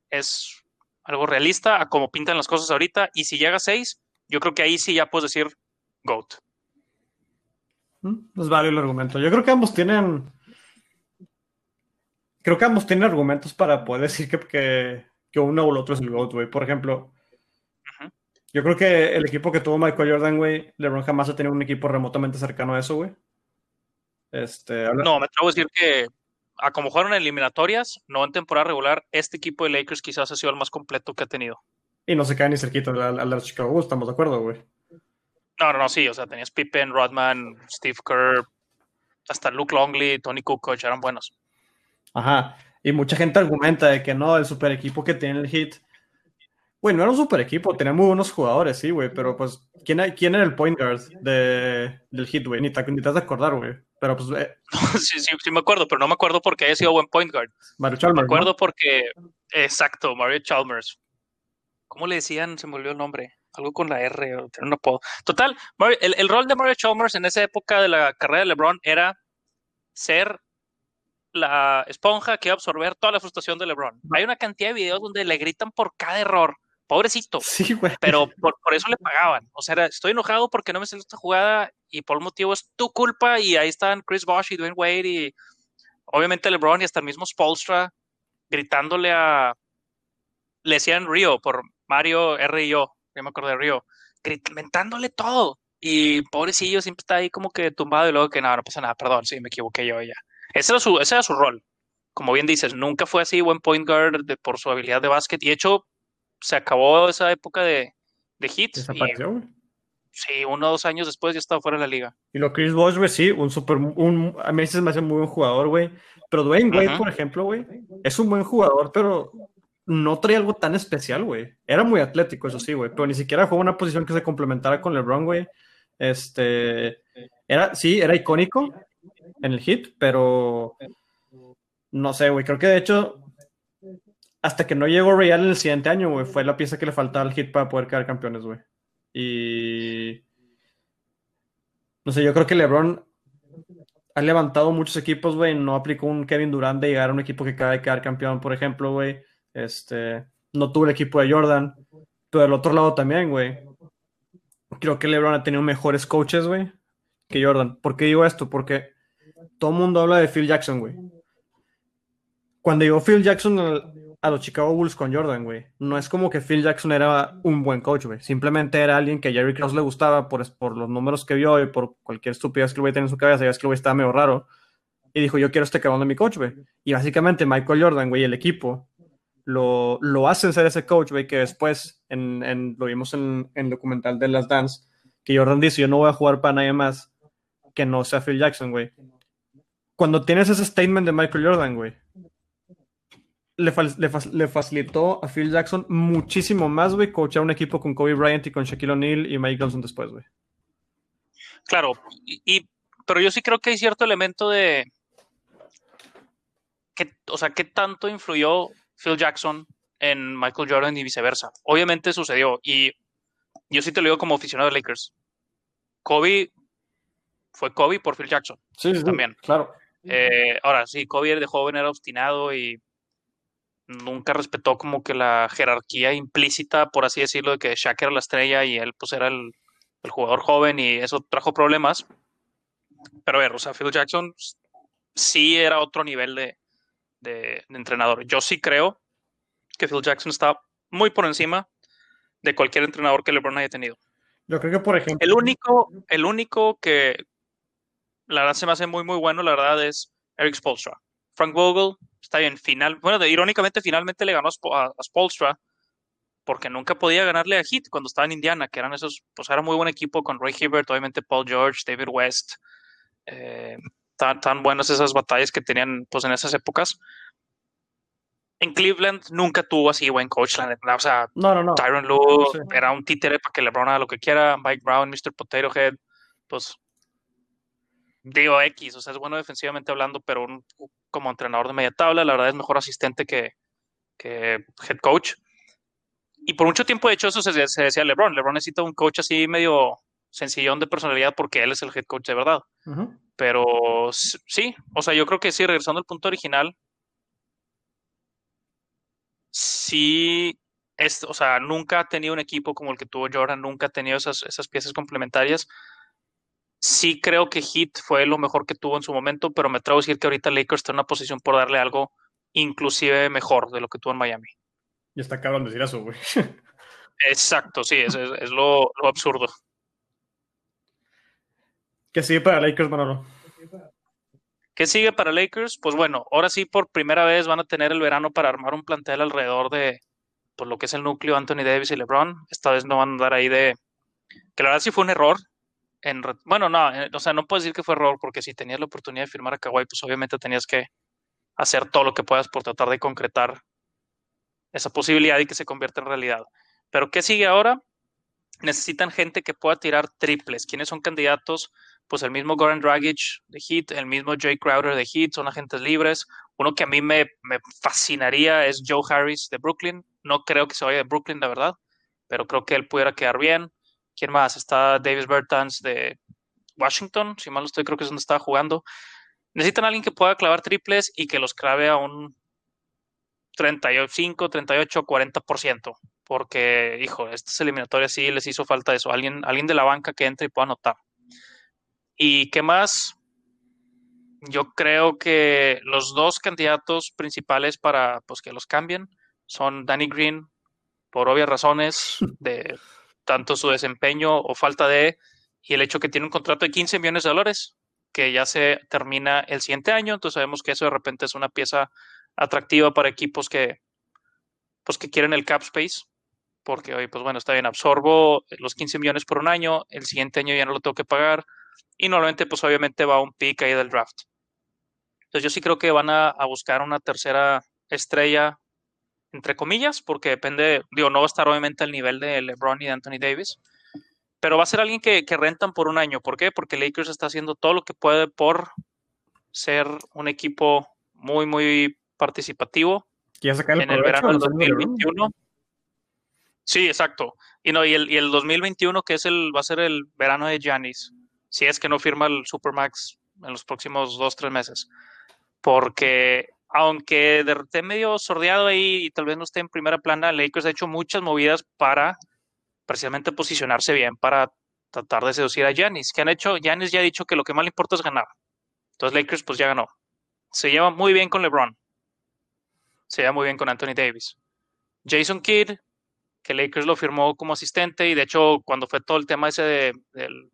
es algo realista a como pintan las cosas ahorita. Y si llega a seis, yo creo que ahí sí ya puedes decir GOAT. Es válido el argumento. Yo creo que ambos tienen. Creo que ambos tienen argumentos para poder decir que, que, uno o el otro es el GOAT, güey. Por ejemplo, yo creo que el equipo que tuvo Michael Jordan, güey, LeBron jamás ha tenido un equipo remotamente cercano a eso, güey. Este, No, me atrevo a decir que a como fueron eliminatorias, no en temporada regular, este equipo de Lakers quizás ha sido el más completo que ha tenido. Y no se cae ni cerquito al, al, Chicago estamos de acuerdo, güey. No, no, no, sí, o sea, tenías Pippen, Rodman, Steve Kerr, hasta Luke Longley, Tony Kukoc, eran buenos. Ajá, y mucha gente argumenta de que no, el super equipo que tiene el Heat Güey, no era un super equipo, tenía muy buenos jugadores, sí, güey, pero pues, ¿quién, ¿quién era el point guard de, del hit, güey? Ni te, ni te has de acordar, güey. Pero pues. Eh. sí, sí, sí, me acuerdo, pero no me acuerdo porque haya sido buen point guard. Mario Chalmers. Me acuerdo porque. Exacto, Mario Chalmers. ¿Cómo le decían? Se me olvidó el nombre. Algo con la R, o un apodo. Total, el, el rol de Mario Chalmers en esa época de la carrera de LeBron era ser la esponja que iba a absorber toda la frustración de LeBron. Hay una cantidad de videos donde le gritan por cada error pobrecito. Sí, güey. Pero por, eso le pagaban. O sea, estoy enojado porque no me salió esta jugada y por el motivo es tu culpa. Y ahí están Chris Bosh y Dwayne Wade y obviamente LeBron y hasta el mismo Spolstra gritándole a. Le decían Río por Mario R y yo, ya me acuerdo de Río, mentándole todo. Y pobrecillo siempre está ahí como que tumbado y luego que nada, no, pasa nada, perdón, sí, me equivoqué yo ya. Ese era su, ese era su rol. Como bien dices, nunca fue así buen point guard de, por su habilidad de básquet. Y de hecho, se acabó esa época de, de hits. Desapareció, güey. Sí, uno o dos años después ya estaba fuera de la liga. Y lo Chris Bosh, güey, sí, un super, un, a mí se me hace muy buen jugador, güey. Pero Dwayne Wade, por ejemplo, güey, es un buen jugador, pero no traía algo tan especial, güey. Era muy atlético, eso sí, güey, pero ni siquiera jugó una posición que se complementara con LeBron, güey. Este, era, sí, era icónico en el hit, pero no sé, güey, creo que de hecho hasta que no llegó Real en el siguiente año, güey, fue la pieza que le faltaba al hit para poder quedar campeones, güey. Y. No sé, yo creo que LeBron ha levantado muchos equipos, güey. No aplicó un Kevin Durant de llegar a un equipo que acaba de quedar campeón, por ejemplo, güey. Este. No tuvo el equipo de Jordan. Pero del otro lado también, güey. Creo que LeBron ha tenido mejores coaches, güey, que Jordan. ¿Por qué digo esto? Porque todo el mundo habla de Phil Jackson, güey. Cuando llegó Phil Jackson a los Chicago Bulls con Jordan, güey. No es como que Phil Jackson era un buen coach, güey. Simplemente era alguien que a Jerry Krause le gustaba por, por los números que vio y por cualquier estupidez que güey tenía en su cabeza. Ya es que el güey estaba medio raro. y dijo, yo quiero este cabrón de mi coach, güey. Y básicamente Michael Jordan, güey, el equipo, lo, lo hacen ser ese coach, güey, que después, en, en, lo vimos en el documental de Las Dance, que Jordan dice, yo no voy a jugar para nadie más que no sea Phil Jackson, güey. Cuando tienes ese statement de Michael Jordan, güey, le, le, facilitó a Phil Jackson muchísimo más, güey, coachar un equipo con Kobe Bryant y con Shaquille O'Neal y Mike Johnson después, güey. Claro, y, pero yo sí creo que hay cierto elemento de, que, o sea, ¿qué tanto influyó Phil Jackson en Michael Jordan y viceversa? Obviamente sucedió, y yo sí te lo digo como aficionado de Lakers. Kobe fue Kobe por Phil Jackson. Sí, sí también. Claro. Eh, ahora, sí, Kobe de joven era obstinado y nunca respetó como que la jerarquía implícita, por así decirlo, de que Shaq era la estrella y él pues era el, jugador joven y eso trajo problemas. Pero a ver, o sea, Phil Jackson sí era otro nivel de, de, entrenador. Yo sí creo que Phil Jackson está muy por encima de cualquier entrenador que LeBron haya tenido. Yo creo que, por ejemplo... El único, el único que la verdad se me hace muy, muy bueno, la verdad, es Eric Spolstra. Frank Vogel, está bien, final, bueno, irónicamente finalmente le ganó a, Spolstra porque nunca podía ganarle a Heat cuando estaba en Indiana, que eran esos, pues era muy buen equipo con Ray Hibbert, obviamente Paul George, David West, eh, tan, tan buenas esas batallas que tenían pues en esas épocas. En Cleveland nunca tuvo así buen coach, o sea, Tyron Lue era un títere para que LeBron haga lo que quiera, Mike Brown, Mr. Potato Head, pues digo X, o sea, es bueno defensivamente hablando, pero como entrenador de media tabla, la verdad es mejor asistente que, head coach. Y por mucho tiempo, de hecho, eso se, decía LeBron. LeBron necesita un coach así medio sencillón de personalidad porque él es el head coach de verdad. Pero sí, o sea, yo creo que sí, regresando al punto original, sí, es, o sea, nunca ha tenido un equipo como el que tuvo Jordan, nunca ha tenido esas, esas piezas complementarias sí creo que Heat fue lo mejor que tuvo en su momento, pero me atrevo a decir que ahorita Lakers está en una posición por darle algo inclusive mejor de lo que tuvo en Miami. Y está cabrón decir eso, güey. Exacto, sí, es, es, lo, absurdo. ¿Qué sigue para Lakers, Manolo? ¿Qué sigue para Lakers? Pues bueno, ahora sí por primera vez van a tener el verano para armar un plantel alrededor de pues, lo que es el núcleo Anthony Davis y LeBron. Esta vez no van a andar ahí de... Que la verdad sí fue un error bueno, no, eh, o sea, no puedes decir que fue error, porque si tenías la oportunidad de firmar a Kawhi, pues obviamente tenías que hacer todo lo que puedas por tratar de concretar esa posibilidad y que se convierta en realidad. Pero ¿qué sigue ahora? Necesitan gente que pueda tirar triples. ¿Quiénes son candidatos? Pues el mismo Goran Dragic de Heat, el mismo Jay Crowder de Heat, son agentes libres. Uno que a mí me, fascinaría es Joe Harris de Brooklyn. No creo que se vaya de Brooklyn, la verdad, pero creo que él pudiera quedar bien. ¿Quién más? Está Davis Bertans de Washington, si mal no estoy, creo que es donde estaba jugando. Necesitan a alguien que pueda clavar triples y que los clave a un 35, 38, 40%, porque, hijo, estas eliminatorias sí les hizo falta eso, alguien, alguien de la banca que entre y pueda anotar. ¿Y qué más? Yo creo que los dos candidatos principales para pues, que los cambien son Danny Green, por obvias razones de tanto su desempeño o falta de, y el hecho que tiene un contrato de 15 millones de dólares, que ya se termina el siguiente año, entonces sabemos que eso de repente es una pieza atractiva para equipos que, pues que quieren el cap space, porque hoy, pues bueno, está bien, absorbo los 15 millones por un año, el siguiente año ya no lo tengo que pagar, y normalmente, pues obviamente va un pick ahí del draft. Entonces yo sí creo que van a buscar una tercera estrella entre comillas, porque depende, digo, no va a estar obviamente al nivel de LeBron y de Anthony Davis, pero va a ser alguien que, rentan por un año. ¿Por qué? Porque Lakers está haciendo todo lo que puede por ser un equipo muy, muy participativo en el verano del 2021. Sí, exacto. Y no, y el, y el 2021, que es el, va a ser el verano de Giannis, si es que no firma el Supermax en los próximos dos, tres meses. Porque aunque de medio sordeado ahí y tal vez no esté en primera plana, Lakers ha hecho muchas movidas para precisamente posicionarse bien, para tratar de seducir a Giannis. que han hecho? Giannis ya ha dicho que lo que más le importa es ganar. Entonces Lakers pues ya ganó. Se lleva muy bien con LeBron. Se lleva muy bien con Anthony Davis. Jason Kidd, que Lakers lo firmó como asistente y de hecho cuando fue todo el tema ese de, del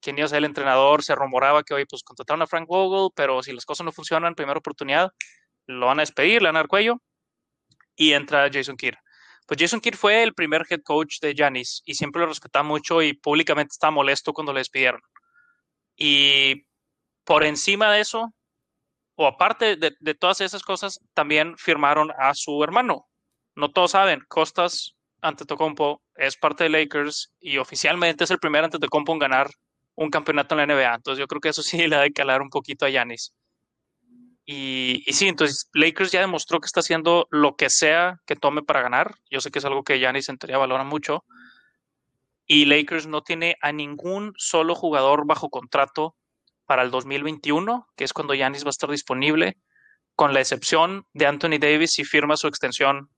quién iba a ser el entrenador, se rumoraba que, hoy pues contrataron a Frank Vogel, pero si las cosas no funcionan, primera oportunidad, lo van a despedir, le van a cuello, y entra Jason Kidd. Pues Jason Kidd fue el primer head coach de Giannis y siempre lo respetaba mucho y públicamente estaba molesto cuando le despidieron. Y por encima de eso, o aparte de, de todas esas cosas, también firmaron a su hermano. No todos saben, Costas Antetokounmpo es parte de Lakers y oficialmente es el primer Antetokounmpo en ganar un campeonato en la NBA. Entonces yo creo que eso sí le ha de calar un poquito a Giannis. Y, sí, entonces Lakers ya demostró que está haciendo lo que sea que tome para ganar. Yo sé que es algo que Giannis en teoría valora mucho. Y Lakers no tiene a ningún solo jugador bajo contrato para el 2021, que es cuando Giannis va a estar disponible, con la excepción de Anthony Davis si firma su extensión,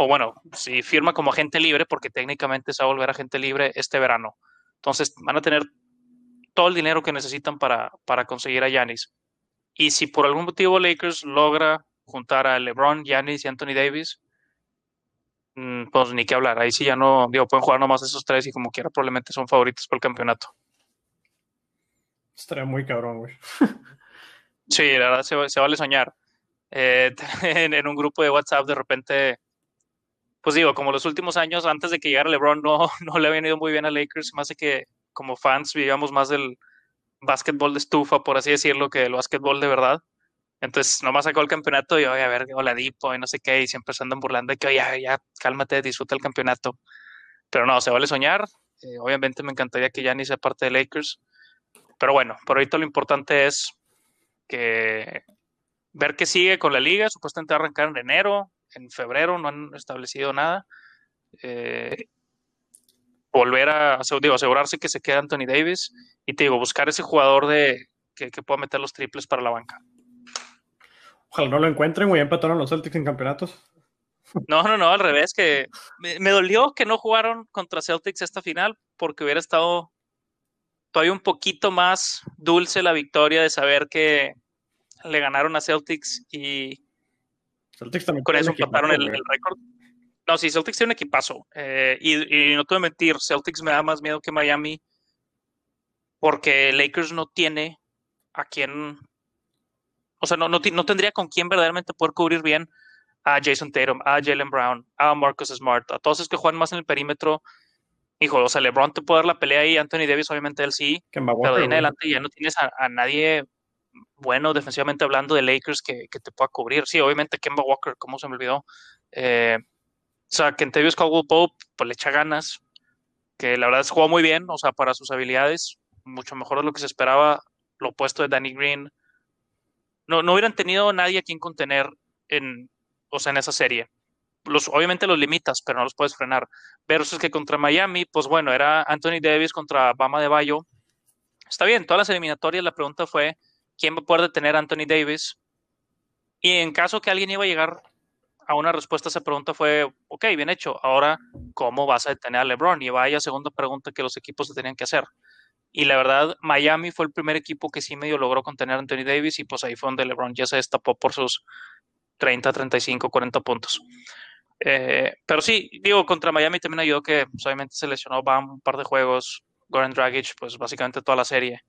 o bueno, si firma como agente libre, porque técnicamente se va a volver agente libre este verano. Entonces van a tener todo el dinero que necesitan para, para conseguir a Giannis. Y si por algún motivo Lakers logra juntar a LeBron, Giannis y Anthony Davis, mm, pues ni qué hablar. Ahí sí ya no, digo, pueden jugar nomás esos tres y como quiera probablemente son favoritos por el campeonato. Estaría muy cabrón, güey. Sí, la verdad se, vale soñar. Eh, en, un grupo de WhatsApp de repente, pues digo, como los últimos años antes de que llegara LeBron no, no le habían ido muy bien a Lakers, más de que como fans vivíamos más del, básquetbol de estufa, por así decirlo, que el básquetbol de verdad. Entonces, nomás sacó el campeonato y, oye, a ver, hola Dipo y no sé qué, y siempre se andan burlando de que, oye, ya, cálmate, disfruta el campeonato. Pero no, se vale soñar. Eh, obviamente me encantaría que ni sea parte de Lakers. Pero bueno, por ahorita lo importante es que ver qué sigue con la liga. Supuestamente va arrancar en enero, en febrero, no han establecido nada. Eh, volver a digo, asegurarse que se queda Anthony Davis y te digo, buscar ese jugador de que, pueda meter los triples para la banca. Ojalá no lo encuentren, güey, empataron los Celtics en campeonatos. No, no, no, al revés, que me, dolió que no jugaron contra Celtics esta final porque hubiera estado todavía un poquito más dulce la victoria de saber que le ganaron a Celtics y Celtics también con eso empataron el, el récord. No, sí, Celtics tiene un equipazo. Eh, y, no te voy a mentir, Celtics me da más miedo que Miami porque Lakers no tiene a quien, o sea, no, no, tendría con quién verdaderamente poder cubrir bien a Jason Tatum, a Jalen Brown, a Marcus Smart, a todos esos que juegan más en el perímetro. Hijo, o sea, LeBron te puede dar la pelea ahí, Anthony Davis obviamente él sí, pero de ahí en adelante ya no tienes a, nadie bueno defensivamente hablando de Lakers que, que, te pueda cubrir. Sí, obviamente Kemba Walker, ¿cómo se me olvidó? Eh, o sea, que Kentavious Caldwell Pope pues le echa ganas, que la verdad es jugó muy bien, o sea, para sus habilidades, mucho mejor de lo que se esperaba, lo opuesto de Danny Green. No, no hubieran tenido nadie a quien contener en, o sea, en esa serie. Los, obviamente los limitas, pero no los puedes frenar. Versus que contra Miami, pues bueno, era Anthony Davis contra Bama de Bayo. Está bien, todas las eliminatorias la pregunta fue, ¿quién va a poder detener a Anthony Davis? Y en caso que alguien iba a llegar a una respuesta a esa pregunta fue, ok, bien hecho, ahora, ¿cómo vas a detener a LeBron? Y vaya segunda pregunta que los equipos se tenían que hacer. Y la verdad, Miami fue el primer equipo que sí medio logró contener a Anthony Davis y pues ahí fue donde LeBron ya se destapó por sus 30, 35, 40 puntos. Eh, pero sí, digo, contra Miami también ayudó que pues, obviamente se lesionó Bam un par de juegos, Goran Dragic, pues básicamente toda la serie.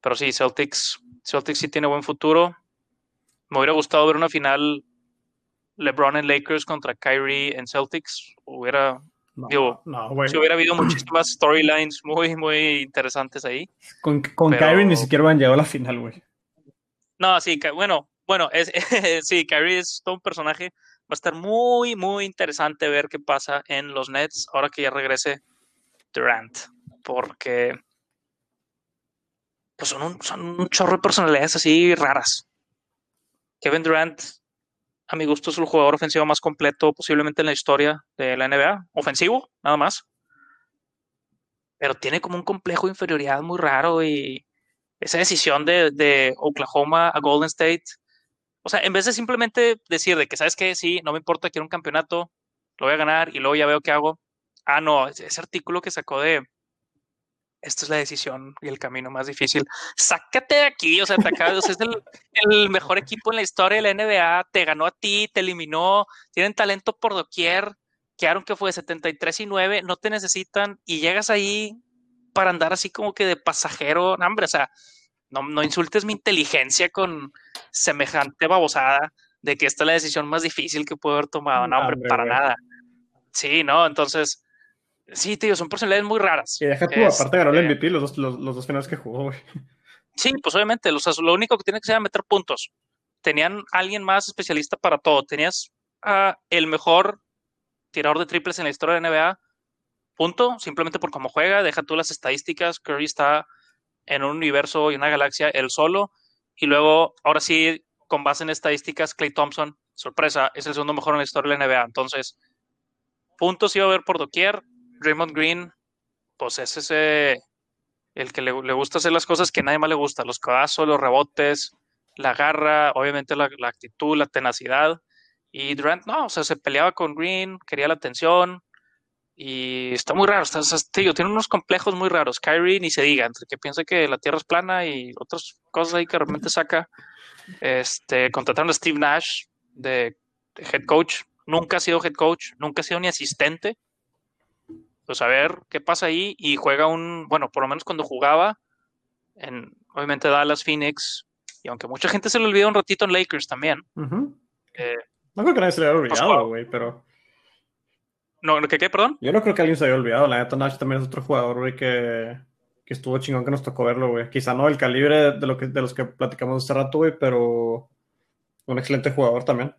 Pero sí, Celtics, Celtics sí tiene buen futuro. Me hubiera gustado ver una final LeBron en Lakers contra Kyrie en Celtics, hubiera, digo, si hubiera habido muchísimas storylines muy, muy interesantes ahí. Con, con Kyrie ni siquiera han llegado a la final, güey. No, sí, bueno, bueno, es, sí, Kyrie es todo un personaje. Va a estar muy, muy interesante ver qué pasa en los Nets ahora que ya regrese Durant, porque pues son un, chorro de personalidades así raras. Kevin Durant a mi gusto es el jugador ofensivo más completo posiblemente en la historia de la NBA. Ofensivo, nada más. Pero tiene como un complejo de inferioridad muy raro y esa decisión de, Oklahoma a Golden State. O sea, en vez de simplemente decir de que, ¿sabes qué? Sí, no me importa, quiero un campeonato, lo voy a ganar y luego ya veo qué hago. Ah, no, ese artículo que sacó de, esta es la decisión y el camino más difícil. Sácate de aquí, o sea, te acabas, es el, mejor equipo en la historia de la NBA, te ganó a ti, te eliminó, tienen talento por doquier, quedaron que fue 73 y 9, no te necesitan y llegas ahí para andar así como que de pasajero, no, hombre, o sea, no, no insultes mi inteligencia con semejante babosada de que esta es la decisión más difícil que puedo haber tomado, no, hombre, para nada. Sí, no, entonces, sí, tío, son personalidades muy raras. Y deja tú, aparte ganó el MVP los dos, los, dos finales que jugó, güey. Sí, pues obviamente, lo único que tiene que hacer es meter puntos. Tenían alguien más especialista para todo. Tenías a el mejor tirador de triples en la historia de la NBA, punto, simplemente por cómo juega, deja tú las estadísticas, Curry está en un universo y una galaxia él solo, y luego, ahora sí, con base en estadísticas, Clay Thompson, sorpresa, es el segundo mejor en la historia de la NBA, entonces, puntos iba a ver por doquier, Raymond Green, pues es ese, el que le, gusta hacer las cosas que nadie más le gusta, los codazos, los rebotes, la garra, obviamente la, actitud, la tenacidad, y Durant no, o sea, se peleaba con Green, quería la atención. Y está muy raro, está, tío, tiene unos complejos muy raros. Kyrie ni se diga, entre que piensa que la Tierra es plana y otras cosas ahí que realmente saca. Este, contrataron a Steve Nash de, head coach. Nunca ha sido head coach, nunca ha sido ni asistente. Pues a ver qué pasa ahí. Y juega un, bueno, por lo menos cuando jugaba en, obviamente, Dallas, Phoenix. Y aunque mucha gente se le olvidó un ratito en Lakers también. No creo que nadie se le haya olvidado, güey, pero. No, ¿qué, qué, perdón? Yo no creo que alguien se haya olvidado. La neta, Nash también es otro jugador, güey, que, que estuvo chingón que nos tocó verlo, güey. Quizá no el calibre de, lo que, de los que platicamos hace rato, güey, pero un excelente jugador también.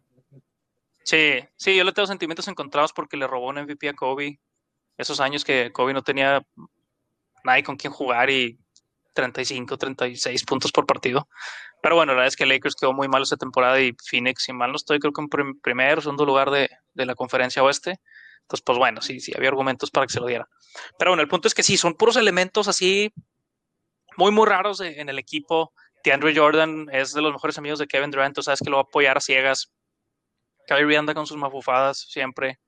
Sí, sí, yo le tengo sentimientos encontrados porque le robó un MVP a Kobe. Esos años que Kobe no tenía nadie con quien jugar y 35, 36 puntos por partido. Pero bueno, la verdad es que Lakers quedó muy mal esta temporada y Phoenix, si mal no estoy, creo que en primer o segundo lugar de, la conferencia oeste. Entonces, pues bueno, sí, sí, había argumentos para que se lo diera. Pero bueno, el punto es que sí, son puros elementos así muy, muy raros en el equipo. DeAndre Jordan es de los mejores amigos de Kevin Durant, tú sabes que lo va a apoyar a ciegas. Kyrie anda con sus mafufadas siempre.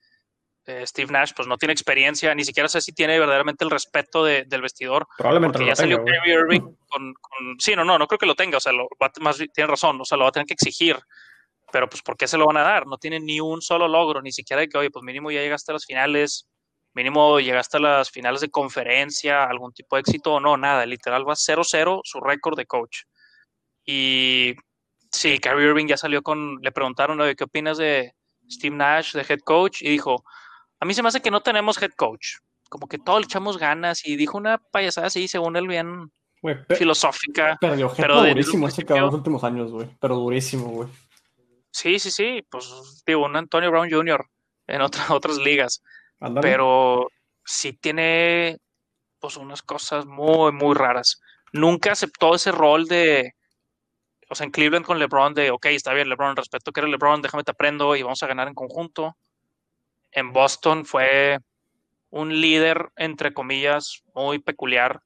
Eh, Steve Nash pues no tiene experiencia, ni siquiera sé si tiene verdaderamente el respeto del vestidor. Probablemente porque ya salió Kyrie Irving con, Sí, no, no, no creo que lo tenga, o sea, lo más, tiene razón, o sea, lo va a tener que exigir. Pero pues, ¿por qué se lo van a dar? No tiene ni un solo logro, ni siquiera de que, oye, pues mínimo ya llegaste a las finales, mínimo llegaste a las finales de conferencia, algún tipo de éxito o no, nada, literal va 0-0 su récord de coach. Y sí, Kyrie Irving ya salió con, le preguntaron, oye, ¿qué opinas de Steve Nash, de head coach? Y dijo, a mí se me hace que no tenemos head coach. Como que todo le echamos ganas y dijo una payasada así, según él, bien filosófica. Pero, pero durísimo ese cabrón los últimos años, güey. Pero durísimo, güey. Sí, sí, sí. Pues digo, un Antonio Brown Jr. en otras ligas. Pero sí tiene pues unas cosas muy, muy raras. Nunca aceptó ese rol de, o sea, en Cleveland con LeBron de, ok, está bien, LeBron, respeto que eres LeBron, déjame te aprendo y vamos a ganar en conjunto en Boston fue un líder, entre comillas, muy peculiar,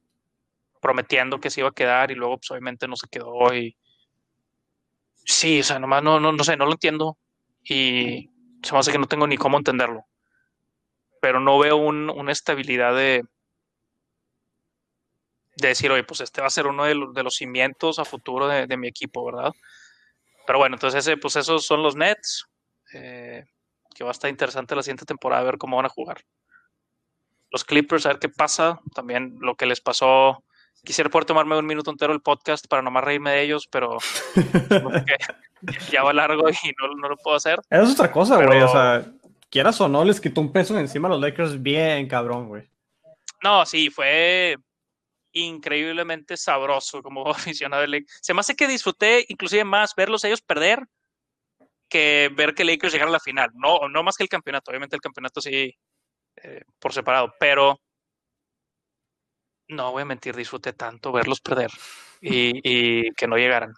prometiendo que se iba a quedar y luego pues obviamente no se quedó y sí, o sea, nomás no, no, no sé, no lo entiendo y se me hace que no tengo ni cómo entenderlo. Pero no veo una estabilidad de, de decir, oye, pues este va a ser uno de los, de los cimientos a futuro de, mi equipo, ¿verdad? Pero bueno, entonces ese, pues esos son los Nets. Eh, que va a estar interesante la siguiente temporada, a ver cómo van a jugar. Los Clippers, a ver qué pasa. También lo que les pasó. Quisiera poder tomarme un minuto entero el podcast para nomás reírme de ellos, pero ya va largo y no, lo puedo hacer. es otra cosa, güey. O sea, quieras o no, les quitó un peso encima a los Lakers bien cabrón, güey. No, sí, fue increíblemente sabroso como aficionado de Lakers. Se me hace que disfruté inclusive más verlos ellos perder que ver que Lakers llegara a la final. No, no más que el campeonato, obviamente el campeonato sí eh, por separado, pero no voy a mentir, disfruté tanto verlos perder y, que no llegaran.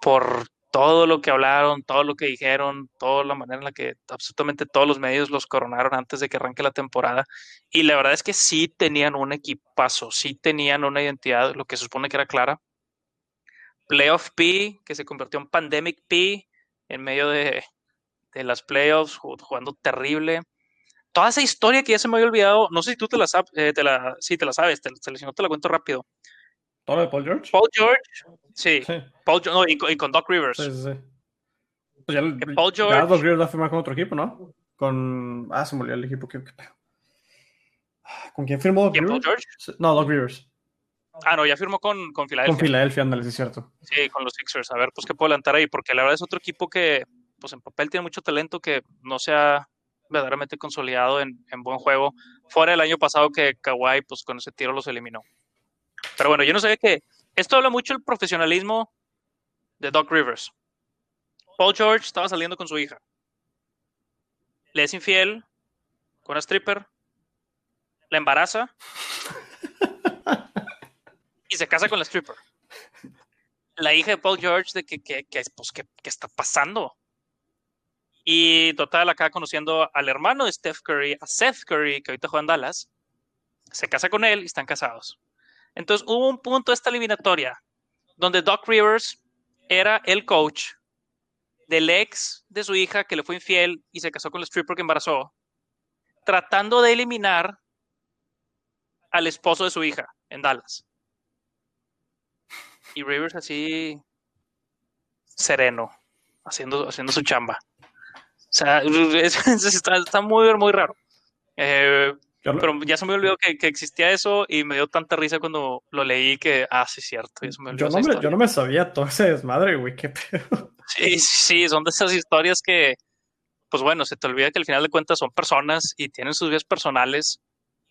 Por todo lo que hablaron, todo lo que dijeron, toda la manera en la que absolutamente todos los medios los coronaron antes de que arranque la temporada. Y la verdad es que sí tenían un equipazo, sí tenían una identidad, lo que se supone que era clara. Playoff P, que se convirtió en Pandemic P, en medio de, las playoffs, jugando terrible. Toda esa historia que ya se me había olvidado, no sé si tú te la sabes, eh, te la, sí, te la sabes, te, te, te la cuento rápido. ¿Todo de Paul George? Paul George, sí. Paul, no, y, con Doc Rivers. Sí, sí, sí. Pues ya, Paul George. Ya Doc Rivers va a firmar con otro equipo, ¿no? Con. Ah, se me olvidó el equipo. ¿Qué, qué ¿Con quién firmó? ¿Quién, Paul George? No, Doc Rivers. Ah, no, ya firmó con, con Filadelfia. Con Filadelfia, ándale, sí es cierto. Sí, con los Sixers. A ver, pues qué puedo adelantar ahí, porque la verdad es otro equipo que, pues en papel tiene mucho talento que no se ha verdaderamente consolidado en, en buen juego. Fuera el año pasado que Kawhi, pues con ese tiro los eliminó. Pero bueno, yo no sabía que esto habla mucho del profesionalismo de Doc Rivers. Paul George estaba saliendo con su hija. Le es infiel con una stripper. La embaraza. y se casa con la stripper. La hija de Paul George, de que, que, que pues, ¿qué, está pasando? Y total, acá conociendo al hermano de Steph Curry, a Seth Curry, que ahorita juega en Dallas, se casa con él y están casados. Entonces hubo un punto de esta eliminatoria donde Doc Rivers era el coach del ex de su hija que le fue infiel y se casó con el stripper que embarazó, tratando de eliminar al esposo de su hija en Dallas. Y Rivers así sereno, haciendo, haciendo su chamba. O sea, está, muy, muy raro. Eh, pero ya se me olvidó que, que, existía eso y me dio tanta risa cuando lo leí que, ah, sí, cierto. yo, no me, yo, no me, sabía todo ese desmadre, güey, qué pedo. Sí, sí, son de esas historias que, pues bueno, se te olvida que al final de cuentas son personas y tienen sus vidas personales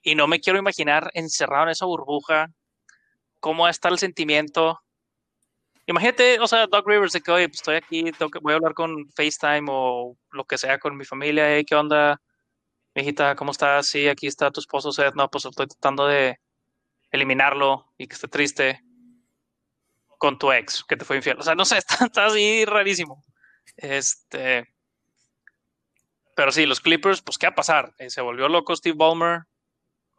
y no me quiero imaginar encerrado en esa burbuja, cómo está el sentimiento. Imagínate, o sea, Doc Rivers de que, oye, pues estoy aquí, voy a hablar con FaceTime o lo que sea con mi familia, ¿qué onda? hijita, ¿cómo estás? Sí, aquí está tu esposo Seth. No, pues estoy tratando de eliminarlo y que esté triste con tu ex, que te fue infiel. O sea, no sé, está, así rarísimo. Este. Pero sí, los Clippers, pues, ¿qué va a pasar? Eh, se volvió loco Steve Ballmer.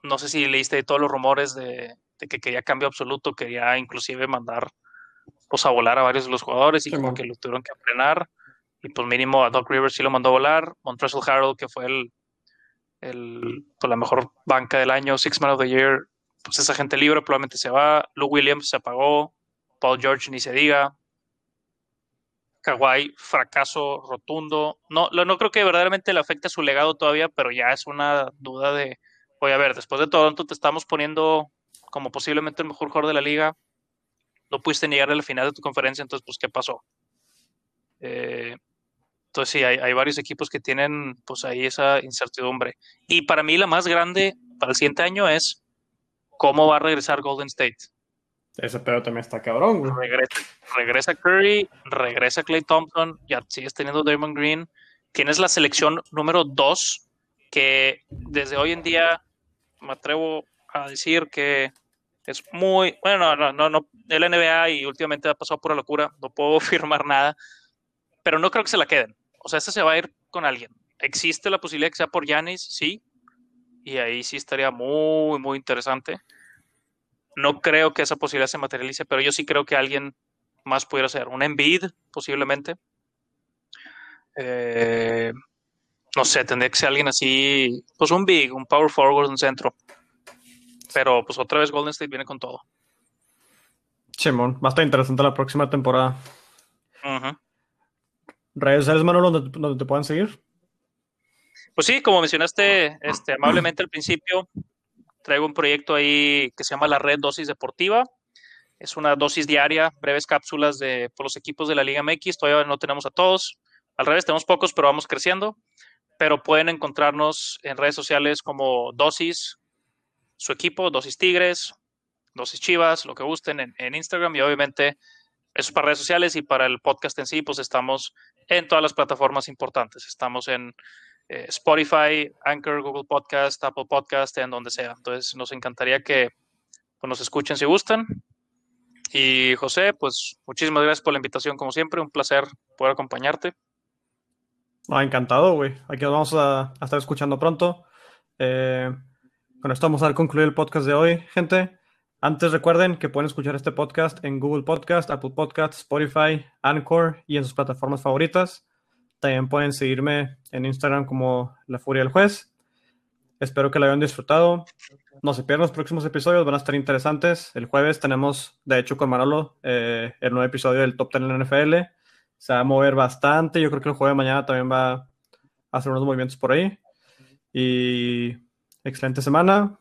No sé si leíste todos los rumores de, que quería cambio absoluto, quería inclusive mandar pues, a volar a varios de los jugadores y como que lo tuvieron que frenar. Y pues mínimo a Doc Rivers sí lo mandó a volar. Montrezl Harold, que fue el el, pues, la mejor banca del año, Six Man of the Year, pues esa gente libre probablemente se va. Lou Williams se apagó. Paul George ni se diga. Kawhi, fracaso rotundo. No, no creo que verdaderamente le afecte a su legado todavía, pero ya es una duda de, oye, a ver, después de Toronto te estamos poniendo como posiblemente el mejor jugador de la liga. No pudiste llegar a la final de tu conferencia, entonces, pues, ¿qué pasó? Eh, entonces sí, hay, varios equipos que tienen pues ahí esa incertidumbre. Y para mí la más grande para el siguiente año es cómo va a regresar Golden State. Ese pedo también está cabrón, güey. Regresa, Curry, regresa Clay Thompson, ya sigues teniendo Damon Green. Tienes la selección número dos, que desde hoy en día me atrevo a decir que es muy, bueno, no, no, no, el NBA y últimamente ha pasado pura locura, no puedo firmar nada, pero no creo que se la queden o sea, este se va a ir con alguien. ¿Existe la posibilidad que sea por Yanis? Sí. Y ahí sí estaría muy, muy interesante. No creo que esa posibilidad se materialice, pero yo sí creo que alguien más pudiera ser. Un Embiid, posiblemente. Eh, no sé, tendría que ser alguien así, pues un big, un power forward, un centro. Pero pues otra vez Golden State viene con todo. Simón, va a estar interesante la próxima temporada. Ajá. ¿Redes sociales, Manolo, donde, te puedan seguir? Pues sí, como mencionaste este, amablemente al principio, traigo un proyecto ahí que se llama la Red Dosis Deportiva. Es una dosis diaria, breves cápsulas de por los equipos de la Liga MX. Todavía no tenemos a todos. Al revés, tenemos pocos, pero vamos creciendo. Pero pueden encontrarnos en redes sociales como Dosis, su equipo, Dosis Tigres, Dosis Chivas, lo que gusten en, en Instagram y obviamente eso para redes sociales y para el podcast en sí, pues estamos en todas las plataformas importantes. Estamos en eh, Spotify, Anchor, Google Podcast, Apple Podcast, en donde sea. Entonces, nos encantaría que pues, nos escuchen si gustan. Y José, pues muchísimas gracias por la invitación, como siempre. Un placer poder acompañarte. Ah, encantado, güey. Aquí nos vamos a, estar escuchando pronto. Eh, con esto vamos a concluir el podcast de hoy, gente. Antes recuerden que pueden escuchar este podcast en Google Podcast, Apple Podcast, Spotify, Anchor y en sus plataformas favoritas. También pueden seguirme en Instagram como La Furia del Juez. Espero que lo hayan disfrutado. No se pierdan los próximos episodios, van a estar interesantes. El jueves tenemos, de hecho, con Manolo, eh, el nuevo episodio del Top 10 en la NFL. Se va a mover bastante. Yo creo que el jueves de mañana también va a hacer unos movimientos por ahí. Y Excelente semana.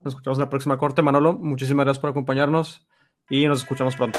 Nos escuchamos en la próxima corte, Manolo. Muchísimas gracias por acompañarnos y nos escuchamos pronto.